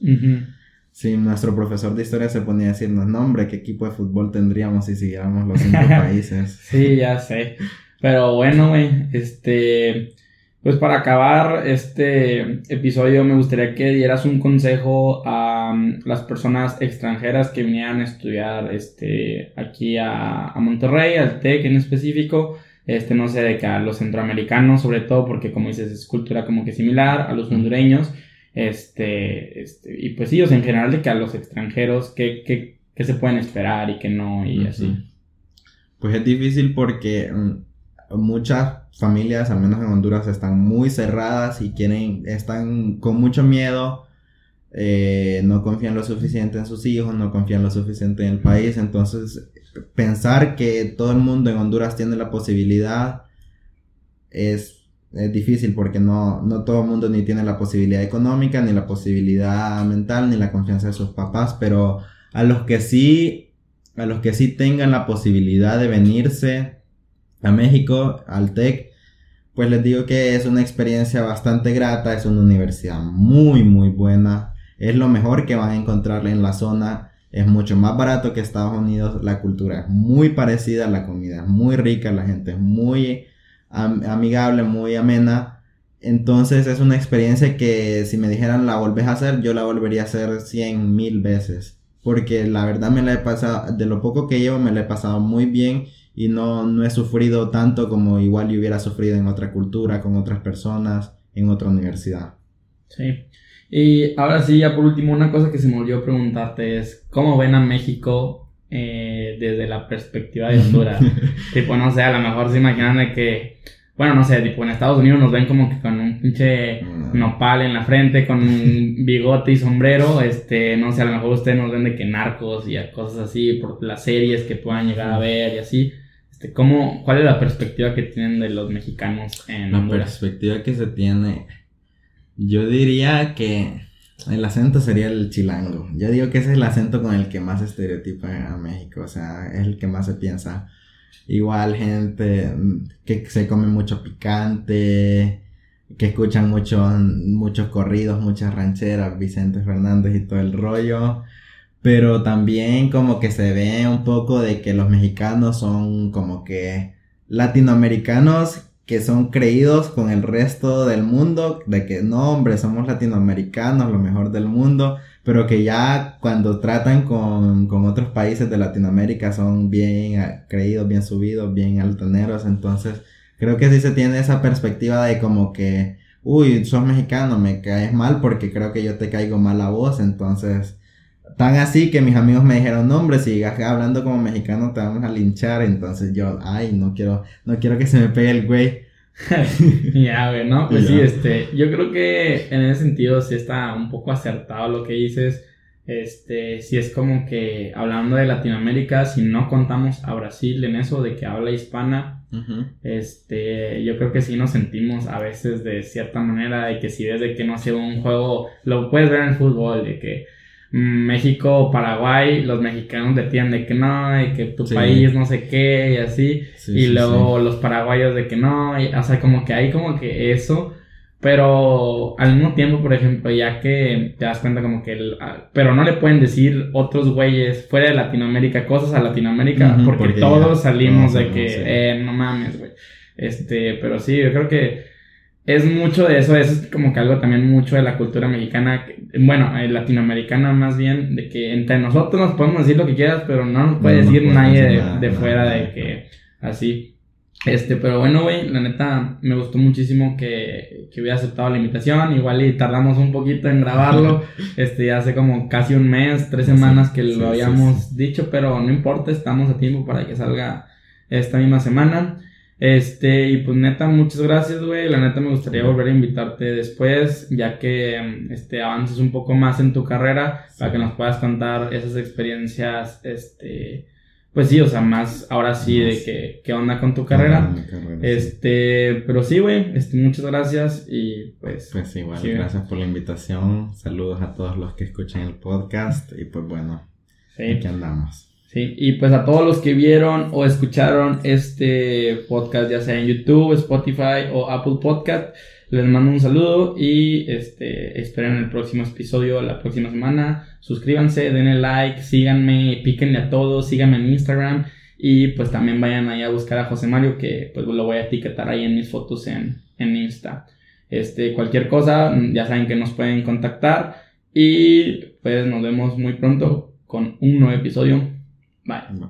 Si nuestro profesor de historia se ponía a decirnos, no hombre, ¿qué equipo de fútbol tendríamos si siguiéramos los cinco países? sí, ya sé. Pero bueno, güey, este... Pues para acabar este episodio me gustaría que dieras un consejo a um, las personas extranjeras que vinieran a estudiar este, aquí a, Monterrey, al TEC en específico. Este, no sé, de que a los centroamericanos sobre todo, porque como dices es cultura como que similar, a los hondureños, este, este, y pues sí, o sea, en general de que a los extranjeros, ¿qué, qué, qué se pueden esperar y qué no, y así. Pues es difícil porque mm, muchas familias, al menos en Honduras, están muy cerradas y quieren, están con mucho miedo, eh, no confían lo suficiente en sus hijos, no confían lo suficiente en el país, entonces pensar que todo el mundo en Honduras tiene la posibilidad es, difícil porque no, no todo el mundo ni tiene la posibilidad económica, ni la posibilidad mental, ni la confianza de sus papás, pero a los que sí, a los que sí tengan la posibilidad de venirse, a México, al TEC, pues les digo que es una experiencia bastante grata, es una universidad muy muy buena, es lo mejor que van a encontrar en la zona, es mucho más barato que Estados Unidos, la cultura es muy parecida, la comida es muy rica, la gente es muy amigable, muy amena. Entonces es una experiencia que si me dijeran la volvés a hacer, yo la volvería a hacer cien mil veces. Porque la verdad me la he pasado, de lo poco que llevo me la he pasado muy bien y no, no he sufrido tanto como igual yo hubiera sufrido en otra cultura, con otras personas, en otra universidad. Sí. Y ahora sí, ya por último, una cosa que se me olvidó preguntarte es, ¿cómo ven a México eh, desde la perspectiva de Honduras? tipo, no sé, a lo mejor se imaginan de que, bueno, no sé, tipo en Estados Unidos nos ven como que con un pinche mm. nopal en la frente, con un bigote y sombrero, este, no sé, a lo mejor ustedes nos ven de que narcos y cosas así, por las series que puedan llegar a ver y así. Este, ¿cómo, ¿Cuál es la perspectiva que tienen de los mexicanos en La perspectiva que se tiene, yo diría que el acento sería el chilango. Yo digo que ese es el acento con el que más estereotipa a México, o sea, es el que más se piensa. Igual gente que se come mucho picante, que escuchan mucho, muchos corridos, muchas rancheras, Vicente Fernández y todo el rollo. Pero también como que se ve un poco de que los mexicanos son como que latinoamericanos que son creídos con el resto del mundo, de que no, hombre, somos latinoamericanos, lo mejor del mundo, pero que ya cuando tratan con, con otros países de Latinoamérica son bien ah, creídos, bien subidos, bien altaneros, entonces creo que sí se tiene esa perspectiva de como que, uy, sos mexicano, me caes mal porque creo que yo te caigo mal a vos, entonces Tan así que mis amigos me dijeron, no hombre, si hablando como mexicano te vamos a linchar. Entonces yo, ay, no quiero, no quiero que se me pegue el güey. ya, güey, ¿no? Pues sí, este, yo creo que en ese sentido sí está un poco acertado lo que dices. Este, si es como que hablando de Latinoamérica, si no contamos a Brasil en eso de que habla hispana, este, yo creo que sí nos sentimos a veces de cierta manera de que si desde que no sea un juego, lo puedes ver en el fútbol, de que México o Paraguay, los mexicanos decían de que no, y que tu país no sé qué, y así. y luego los paraguayos de que no, o sea, como que hay como que eso. Pero al mismo tiempo, por ejemplo, ya que te das cuenta como que... El, pero no le pueden decir otros güeyes fuera de Latinoamérica cosas a Latinoamérica porque, todos salimos de que, eh, no mames, güey. Este, pero sí, yo creo que es mucho de eso, eso es como que algo también mucho de la cultura mexicana, bueno, eh, latinoamericana más bien, de que entre nosotros nos podemos decir lo que quieras, pero no nos puede decir nadie de, fuera de que así. Este, pero bueno, güey, la neta me gustó muchísimo que, que hubiera aceptado la invitación. Igual y tardamos un poquito en grabarlo. este, hace como casi un mes, tres semanas que lo habíamos dicho, pero no importa, estamos a tiempo para que salga esta misma semana. Este, y pues neta, muchas gracias, güey. La neta me gustaría volver a invitarte después, ya que este, avances un poco más en tu carrera, para que nos puedas contar esas experiencias, este, pues sí, o sea, más ahora sí de que, qué onda con tu carrera. este, pero sí, güey, este, muchas gracias y pues. Pues igual, gracias por la invitación. Saludos a todos los que escuchan el podcast y pues bueno, aquí andamos. Sí, y pues a todos los que vieron o escucharon este podcast, ya sea en YouTube, Spotify o Apple Podcast, les mando un saludo y este esperen el próximo episodio la próxima semana. Suscríbanse, denle like, síganme, píquenle a todos, síganme en Instagram y pues también vayan ahí a buscar a José Mario que pues lo voy a etiquetar ahí en mis fotos en, en Insta. Este, cualquier cosa, ya saben que nos pueden contactar y pues nos vemos muy pronto con un nuevo episodio 买什？